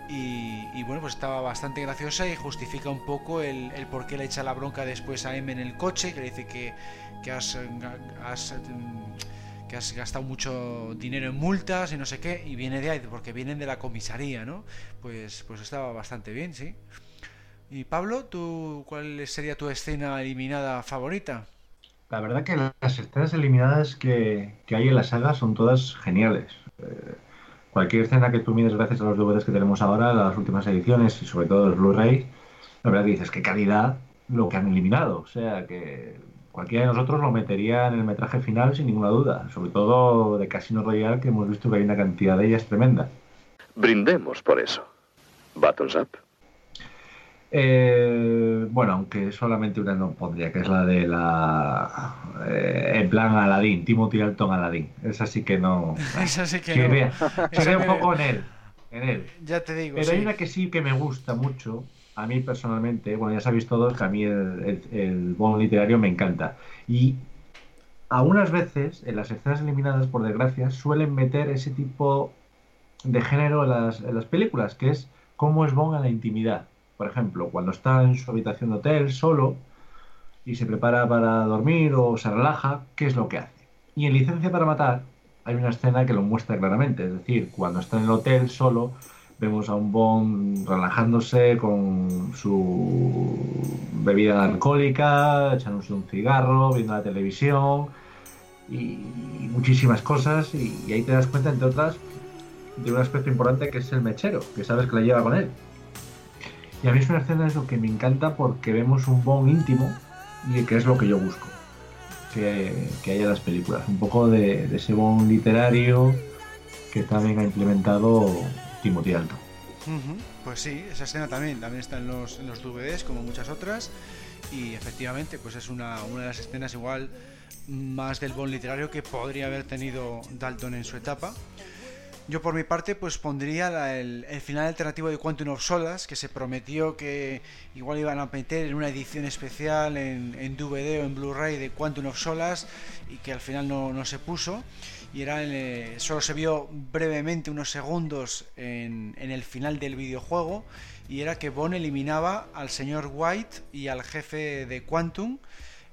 y, y, bueno, pues estaba bastante graciosa y justifica un poco el, el por qué le echa la bronca después a M en el coche, que le dice que, que has, has, mm, que has gastado mucho dinero en multas y no sé qué, y viene de ahí, porque vienen de la comisaría, ¿no? Pues, pues estaba bastante bien, sí. Y Pablo, ¿tú, ¿cuál sería tu escena eliminada favorita? La verdad que las escenas eliminadas que, que hay en la saga son todas geniales. Eh, cualquier escena que tú mires gracias a los DVDs que tenemos ahora, las últimas ediciones y sobre todo los Blu-ray, la verdad que dices, qué calidad lo que han eliminado. O sea, que cualquiera de nosotros lo metería en el metraje final sin ninguna duda. Sobre todo de Casino Royale, que hemos visto que hay una cantidad de ellas tremenda. Brindemos por eso. Buttons up. Eh, bueno, aunque solamente una no pondría, que es la de la. eh, en plan Aladdin, Timothy Alton Aladdin. Esa sí que no. Esa sí que no. vea, Esa se ve un poco en él. En él. Ya te digo, Pero sí. hay una que sí que me gusta mucho, a mí personalmente, bueno, ya sabéis todos que a mí el, el, el literario me encanta. Y algunas veces, en las escenas eliminadas, por desgracia, suelen meter ese tipo de género en las, las películas, que es cómo es Bond en la intimidad. Por ejemplo, cuando está en su habitación de hotel solo y se prepara para dormir o se relaja, ¿qué es lo que hace? Y en Licencia para Matar hay una escena que lo muestra claramente, es decir, cuando está en el hotel solo, vemos a un Bond relajándose con su bebida alcohólica, echándose un cigarro, viendo la televisión y muchísimas cosas y, ahí te das cuenta, entre otras, de un aspecto importante que es el mechero, que sabes que la lleva con él. Y a mí es una escena eso que me encanta porque vemos un Bond íntimo y que es lo que yo busco. que, haya las películas. Un poco de, ese bon literario que también ha implementado Timothy Alto. Pues sí, esa escena también, también está en los, en los DVDs como muchas otras y efectivamente pues es una, una de las escenas igual más del bon literario que podría haber tenido Dalton en su etapa. Yo por mi parte pues pondría el, final alternativo de Quantum of Solas, que se prometió que igual iban a meter en una edición especial en, DVD o en Blu-ray de Quantum of Solas y que al final no, se puso. Y era eh, solo se vio brevemente unos segundos en, el final del videojuego y era que Bond eliminaba al señor White y al jefe de Quantum.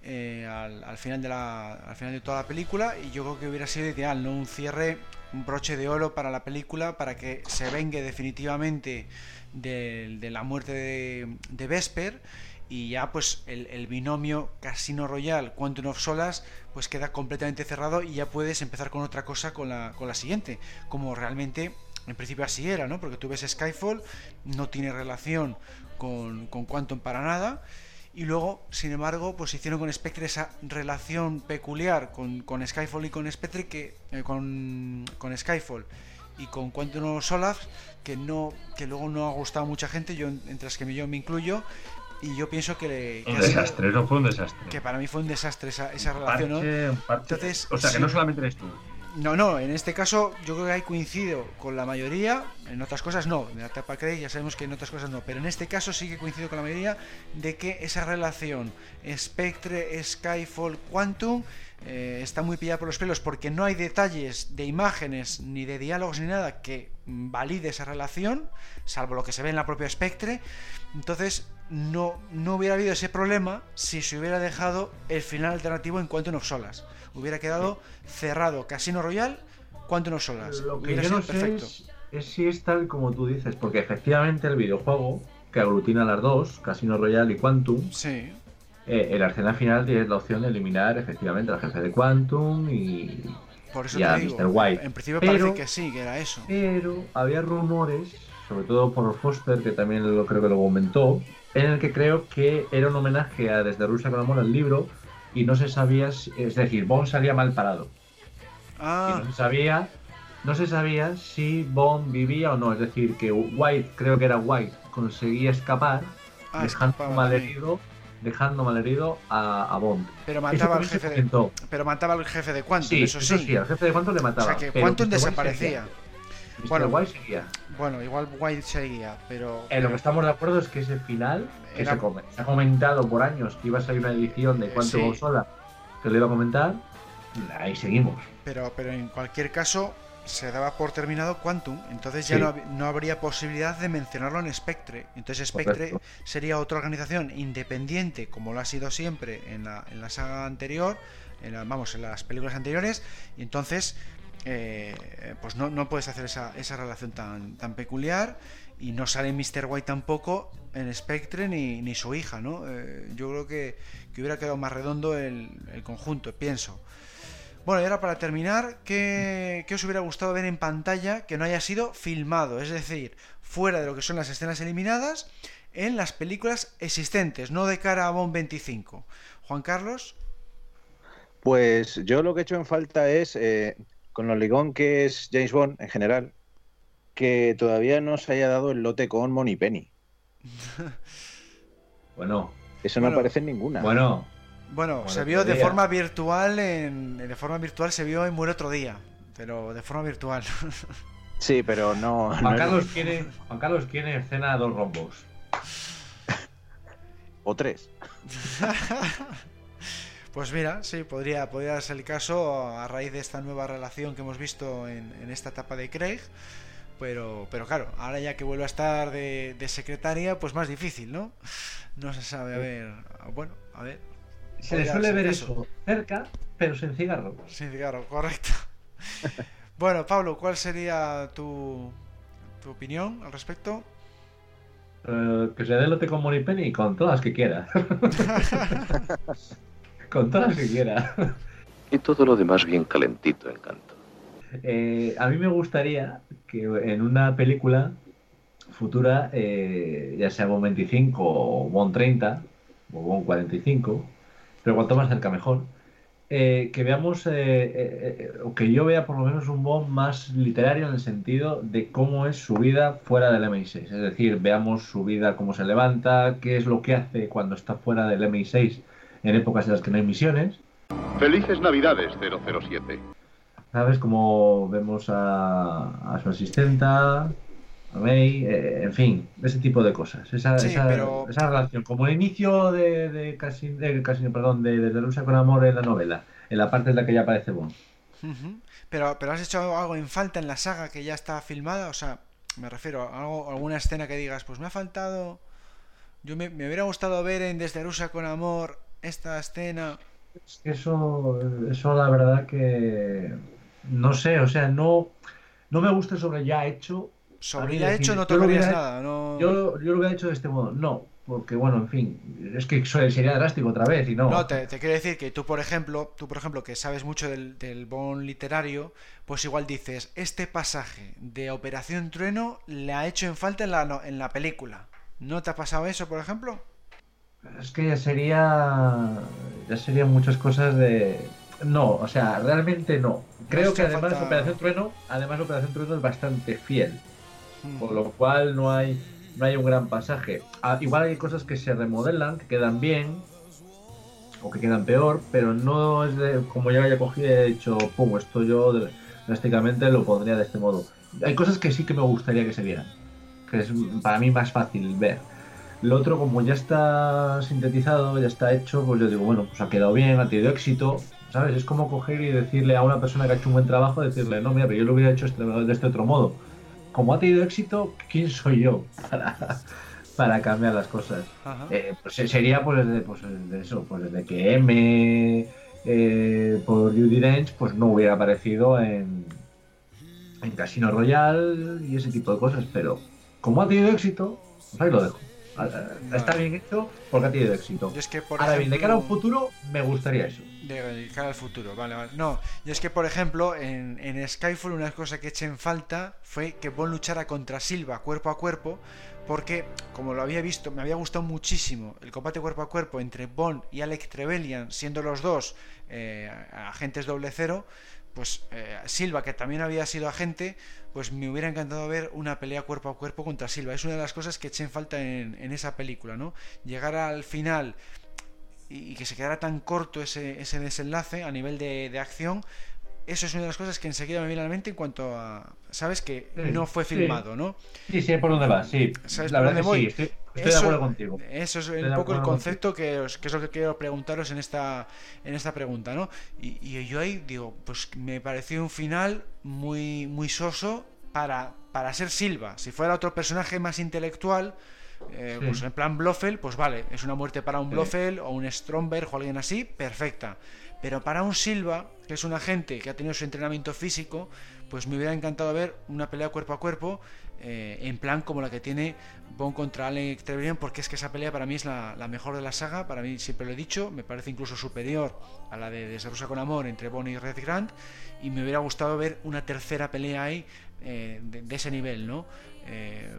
Eh, al, final de la, al final de toda la película y yo creo que hubiera sido ideal, ¿no? Un cierre un broche de oro para la película para que se vengue definitivamente de, la muerte de, de, Vesper y ya pues el, binomio Casino Royale Quantum of Solas pues queda completamente cerrado y ya puedes empezar con otra cosa con la, con la siguiente como realmente en principio así era ¿no? porque tú ves Skyfall no tiene relación con, con Quantum para nada y luego, sin embargo, pues hicieron con Spectre esa relación peculiar con, con Skyfall y con Spectre que eh, con, con, Skyfall y con Quantum Solaf que no que luego no ha gustado a mucha gente, yo entre que yo me incluyo y yo pienso que, un desastre, no fue un desastre. Que para mí fue un desastre esa, esa relación, ¿no? Entonces, o sea, que no solamente eres tú. No, no, en este caso yo creo que ahí coincido con la mayoría, en otras cosas no, en la etapa Craig ya sabemos que en otras cosas no, pero en este caso sí que coincido con la mayoría de que esa relación Spectre, Skyfall, Quantum eh, está muy pillada por los pelos porque no hay detalles de imágenes ni de diálogos ni nada que valide esa relación, salvo lo que se ve en la propia Spectre, entonces no, no hubiera habido ese problema si se hubiera dejado el final alternativo en Quantum of Solas hubiera quedado cerrado Casino Royal, Quantum of Solas. Lo que yo no sé es, si es tal como tú dices, porque efectivamente el videojuego que aglutina las dos, Casino Royale y Quantum, sí. Eh, en la escena final tienes la opción de eliminar efectivamente al jefe de Quantum y, Por eso a Mr. White. En principio parece que sí, que era eso. Pero había rumores, sobre todo por Foster, que también lo creo que lo comentó, en el que creo que era un homenaje a Desde Rusia con amor al libro, y no se sabía, es decir, Bond salía mal parado. Ah. no se sabía, no se sabía si Bond vivía o no, es decir, que White, creo que era White, conseguía escapar, ah, dejando malherido, dejando malherido a, a, Bond. Pero mataba al jefe de, pero mataba al jefe de Quantum, sí, eso sí. sí, al jefe de Quantum le mataba. O sea que Quantum desaparecía. Bueno, White seguía. Bueno, igual White seguía, pero. En lo que estamos de acuerdo es que ese final, que se, ha comentado por años que iba a salir una edición de Quantum Sola que lo iba a comentar, ahí seguimos. Pero, pero en cualquier caso, se daba por terminado Quantum, entonces ya no, habría posibilidad de mencionarlo en Spectre. Entonces Spectre sería otra organización independiente, como lo ha sido siempre en la, en la saga anterior, en vamos, en las películas anteriores, y entonces eh, pues no, no, puedes hacer esa, esa, relación tan, tan peculiar y no sale Mr. White tampoco en Spectre ni, ni su hija, ¿no? Eh, yo creo que, que, hubiera quedado más redondo el, el, conjunto, pienso. Bueno, y ahora para terminar, ¿qué, ¿qué, os hubiera gustado ver en pantalla que no haya sido filmado? Es decir, fuera de lo que son las escenas eliminadas, en las películas existentes, no de cara a Bond 25. Juan Carlos. Pues yo lo que he hecho en falta es eh, con lo ligón que es James Bond en general, que todavía no se haya dado el lote con Money Penny. bueno. Eso no aparece en ninguna. Bueno. Bueno, se vio de forma virtual en, de forma virtual se vio en Muere otro día, pero de forma virtual. sí, pero no. Juan, Carlos, quiere, Juan Carlos quiere escena a dos rombos. o tres. Pues mira, sí, podría, podría ser el caso a raíz de esta nueva relación que hemos visto en, esta etapa de Craig. Pero, pero claro, ahora ya que vuelve a estar de, secretaria, pues más difícil, ¿no? No se sabe, a ver. Bueno, a ver. Se le suele ver eso. cerca, pero sin cigarro. Sin cigarro, correcto. bueno, Pablo, ¿cuál sería tu, tu opinión al respecto? Eh, que se dé lote con Moripenny con todas que quiera. Con todas las que quiera. Y todo lo demás bien calentito, encanto. Eh, a mí me gustaría que en una película futura, eh, ya sea Bon 25 o Bon 30 o Bon 45, pero cuanto más cerca mejor, eh, que veamos, eh, o que yo vea por lo menos un Bond más literario en el sentido de cómo es su vida fuera del MI6. Es decir, veamos su vida, cómo se levanta, qué es lo que hace cuando está fuera del MI6 en épocas en las que no hay misiones. Felices Navidades 007. ¿Sabes? Como vemos a, su asistenta, a May, eh, en fin, ese tipo de cosas. Esa, esa, relación, como el inicio de, de, casi, de, casi, perdón, de, de Rusia con amor en la novela, en la parte en la que ya aparece Bond. pero, pero has hecho algo en falta en la saga que ya está filmada, o sea, me refiero a algo, alguna escena que digas, pues me ha faltado. Yo me, me hubiera gustado ver en Desde Rusia con amor esta escena. Eso, eso la verdad que no sé, o sea, no, no me gusta sobre ya hecho. Sobre ya hecho no tocarías nada, no... Yo, yo lo hubiera hecho de este modo, no, porque bueno, en fin, es que sería drástico otra vez y no. No, te, quiero decir que tú, por ejemplo, tú, por ejemplo, que sabes mucho del, del bon literario, pues igual dices, este pasaje de Operación Trueno le ha hecho en falta en la, en la película. ¿No te ha pasado eso, por ejemplo? Es que ya sería. Ya serían muchas cosas de. No, o sea, realmente no. Creo que además Operación Trueno, además Operación Trueno es bastante fiel. Hmm. Por lo cual no hay, no hay un gran pasaje. Ah, igual hay cosas que se remodelan, que quedan bien, o que quedan peor, pero no es de como ya haya cogido y he dicho, pum, esto yo drásticamente lo pondría de este modo. Hay cosas que sí que me gustaría que se vieran, que es para mí más fácil ver lo otro, como ya está sintetizado, ya está hecho, pues yo digo, bueno, pues ha quedado bien, ha tenido éxito, ¿sabes? Es como coger y decirle a una persona que ha hecho un buen trabajo, decirle, no, mira, pero yo lo hubiera hecho este, de este otro modo. Como ha tenido éxito, ¿quién soy yo para, cambiar las cosas? Eh, pues sería pues desde, pues eso, pues desde que M eh, por Judy Dench pues no hubiera aparecido en, en Casino Royale y ese tipo de cosas, pero como ha tenido éxito, pues ahí lo dejo. Está bien hecho porque ha tenido éxito. Ahora bien, de cara a un futuro, me gustaría eso. De cara al futuro, vale, vale. No, y es que, por ejemplo, en, en Skyfall una cosa que eché en falta fue que Bond luchara contra Silva cuerpo a cuerpo, porque, como lo había visto, me había gustado muchísimo el combate cuerpo a cuerpo entre Bond y Alec Trevelyan, siendo los dos eh, agentes doble cero, pues eh, Silva, que también había sido agente, pues me hubiera encantado ver una pelea cuerpo a cuerpo contra Silva. Es una de las cosas que eché en falta en, esa película, ¿no? Llegar al final y, que se quedara tan corto ese, ese desenlace a nivel de, de acción, eso es una de las cosas que enseguida me viene a la mente en cuanto a. Sabes que no fue filmado, ¿no? Sí, sí, por dónde va, sí. ¿Sabes la verdad voy? Sí, estoy, de acuerdo contigo. Eso es un poco el concepto que, que, es lo que quiero preguntaros en esta, en esta pregunta, ¿no? Y, y, yo ahí digo, pues me pareció un final muy, muy soso para, para ser Silva. Si fuera otro personaje más intelectual. Eh, pues en plan Blofeld, pues vale, es una muerte para un Blofeld o un Stromberg o alguien así, perfecta. Pero para un Silva, que es un agente que ha tenido su entrenamiento físico, pues me hubiera encantado ver una pelea cuerpo a cuerpo eh, en plan como la que tiene Bond contra Alec Trevelyan, porque es que esa pelea para mí es la, mejor de la saga, para mí siempre lo he dicho, me parece incluso superior a la de Desde con Amor entre Bond y Red Grant, y me hubiera gustado ver una tercera pelea ahí eh, de, ese nivel, ¿no? Eh,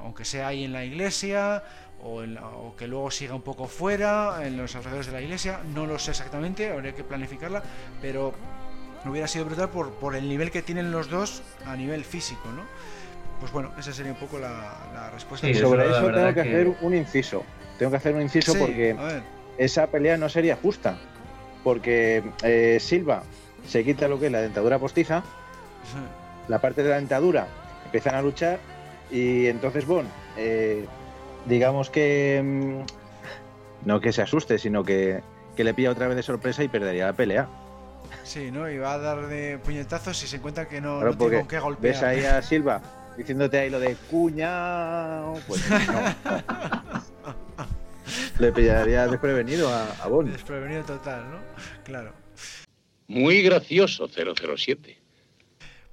aunque sea ahí en la iglesia o, que luego siga un poco fuera, en los alrededores de la iglesia, no lo sé exactamente, habría que planificarla, pero hubiera sido brutal por, por el nivel que tienen los dos a nivel físico, ¿no? Pues bueno, esa sería un poco la, respuesta. Sí, sobre eso tengo que, hacer un inciso. Tengo que hacer un inciso porque esa pelea no sería justa. Porque eh, Silva se quita lo que es la dentadura postiza, la parte de la dentadura empiezan a luchar y entonces Bon eh, digamos que mm, no que se asuste, sino que, le pilla otra vez de sorpresa y perdería la pelea. Sí, ¿no? Y va a dar de puñetazos si se encuentra que no, tiene con qué golpear. Ves ahí a Silva diciéndote ahí lo de cuña, pues no. le pillaría desprevenido a, a Bond. Desprevenido total, ¿no? Claro. Muy gracioso 007.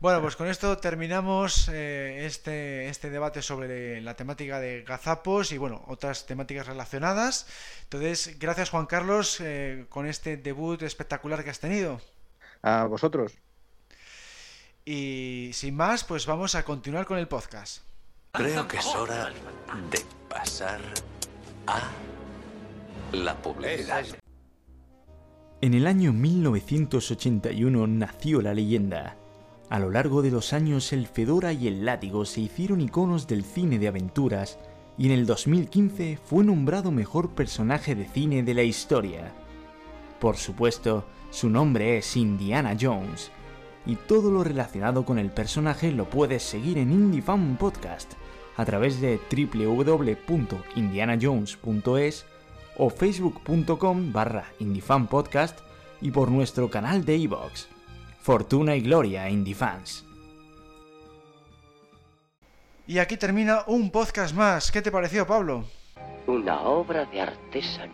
Bueno, pues con esto terminamos eh, este, este debate sobre la temática de gazapos y bueno, otras temáticas relacionadas. Entonces, gracias Juan Carlos eh, con este debut espectacular que has tenido. A vosotros. Y sin más, pues vamos a continuar con el podcast. Creo que es hora de pasar a la publicidad. En el año 1981 nació la leyenda. A lo largo de los años el Fedora y el Látigo se hicieron iconos del cine de aventuras y en el 2015 fue nombrado mejor personaje de cine de la historia. Por supuesto, su nombre es Indiana Jones, y todo lo relacionado con el personaje lo puedes seguir en Indie Podcast a través de www.indianajones.es o facebook.com barra Podcast y por nuestro canal de iVoox. Fortuna y gloria, Fans. Y aquí termina un podcast más. ¿Qué te pareció, Pablo? Una obra de artesanía.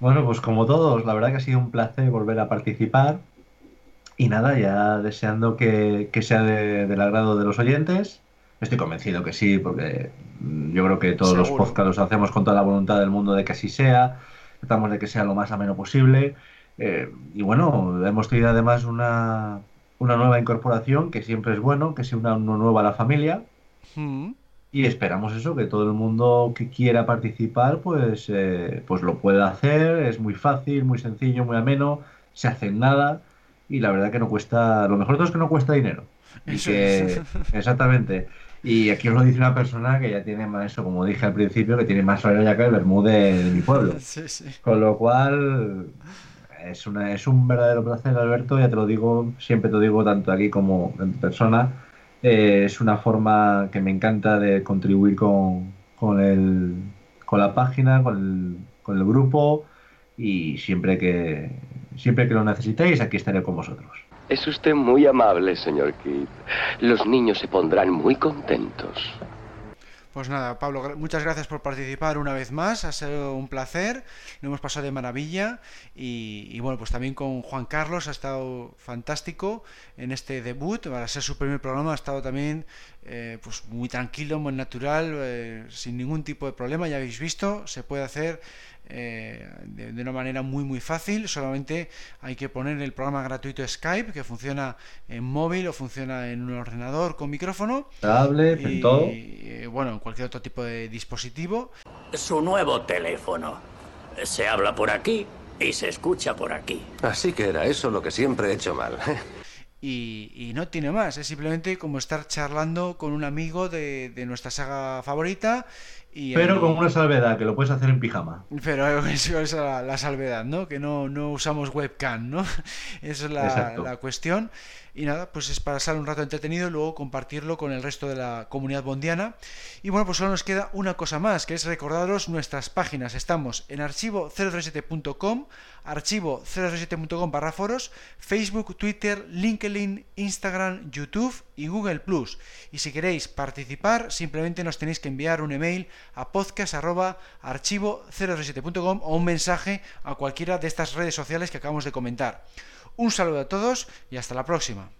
Bueno, pues como todos, la verdad que ha sido un placer volver a participar. Y nada, ya deseando que, sea del agrado de los oyentes. Estoy convencido que sí, porque yo creo que todos los podcasts los hacemos con toda la voluntad del mundo de que así sea. Tratamos de que sea lo más ameno posible. Eh, y bueno, hemos tenido además una, una, nueva incorporación, que siempre es bueno, que sea una, nueva a la familia. Mm. Y esperamos eso, que todo el mundo que quiera participar, pues, eh, pues lo pueda hacer. Es muy fácil, muy sencillo, muy ameno, se hace nada. Y la verdad que no cuesta, lo mejor de todo es que no cuesta dinero. Y que, exactamente. Y aquí os lo dice una persona que ya tiene más, eso como dije al principio, que tiene más salario ya que el Bermúdez de, mi pueblo. Con lo cual, es, una, un verdadero placer, Alberto, ya te lo digo, siempre te lo digo tanto aquí como en persona. Eh, es una forma que me encanta de contribuir con, con, el, con la página, con el, con el grupo y siempre que, siempre que lo necesitéis, aquí estaré con vosotros. Es usted muy amable, señor Keith. Los niños se pondrán muy contentos. Pues nada, Pablo, muchas gracias por participar una vez más, ha sido un placer, lo hemos pasado de maravilla y, bueno, pues también con Juan Carlos ha estado fantástico en este debut, para ser su primer programa ha estado también eh, pues muy tranquilo, muy natural, eh, sin ningún tipo de problema, ya habéis visto, se puede hacer eh, de, una manera muy muy fácil. Solamente hay que poner el programa gratuito Skype que funciona en móvil o funciona en un ordenador con micrófono. Tablet en todo. eh, bueno en cualquier otro tipo de dispositivo. Su nuevo teléfono. Se habla por aquí y se escucha por aquí. Así que era eso lo que siempre he hecho mal. Y, no tiene más, es simplemente como estar charlando con un amigo de, de nuestra saga favorita pero con una salvedad, que lo puedes hacer en pijama. Pero eso es la, salvedad, ¿no? Que no, no usamos webcam, ¿no? Esa es la, la, cuestión. Y nada, pues es pasar un rato entretenido y luego compartirlo con el resto de la comunidad bondiana. Y bueno, pues solo nos queda una cosa más, que es recordaros nuestras páginas. Estamos en archivo037.com, archivo037.com barra foros, Facebook, Twitter, LinkedIn, Instagram, YouTube y Google Plus. Y si queréis participar, simplemente nos tenéis que enviar un email a podcast.archivo037.com o un mensaje a cualquiera de estas redes sociales que acabamos de comentar. Un saludo a todos y hasta la próxima.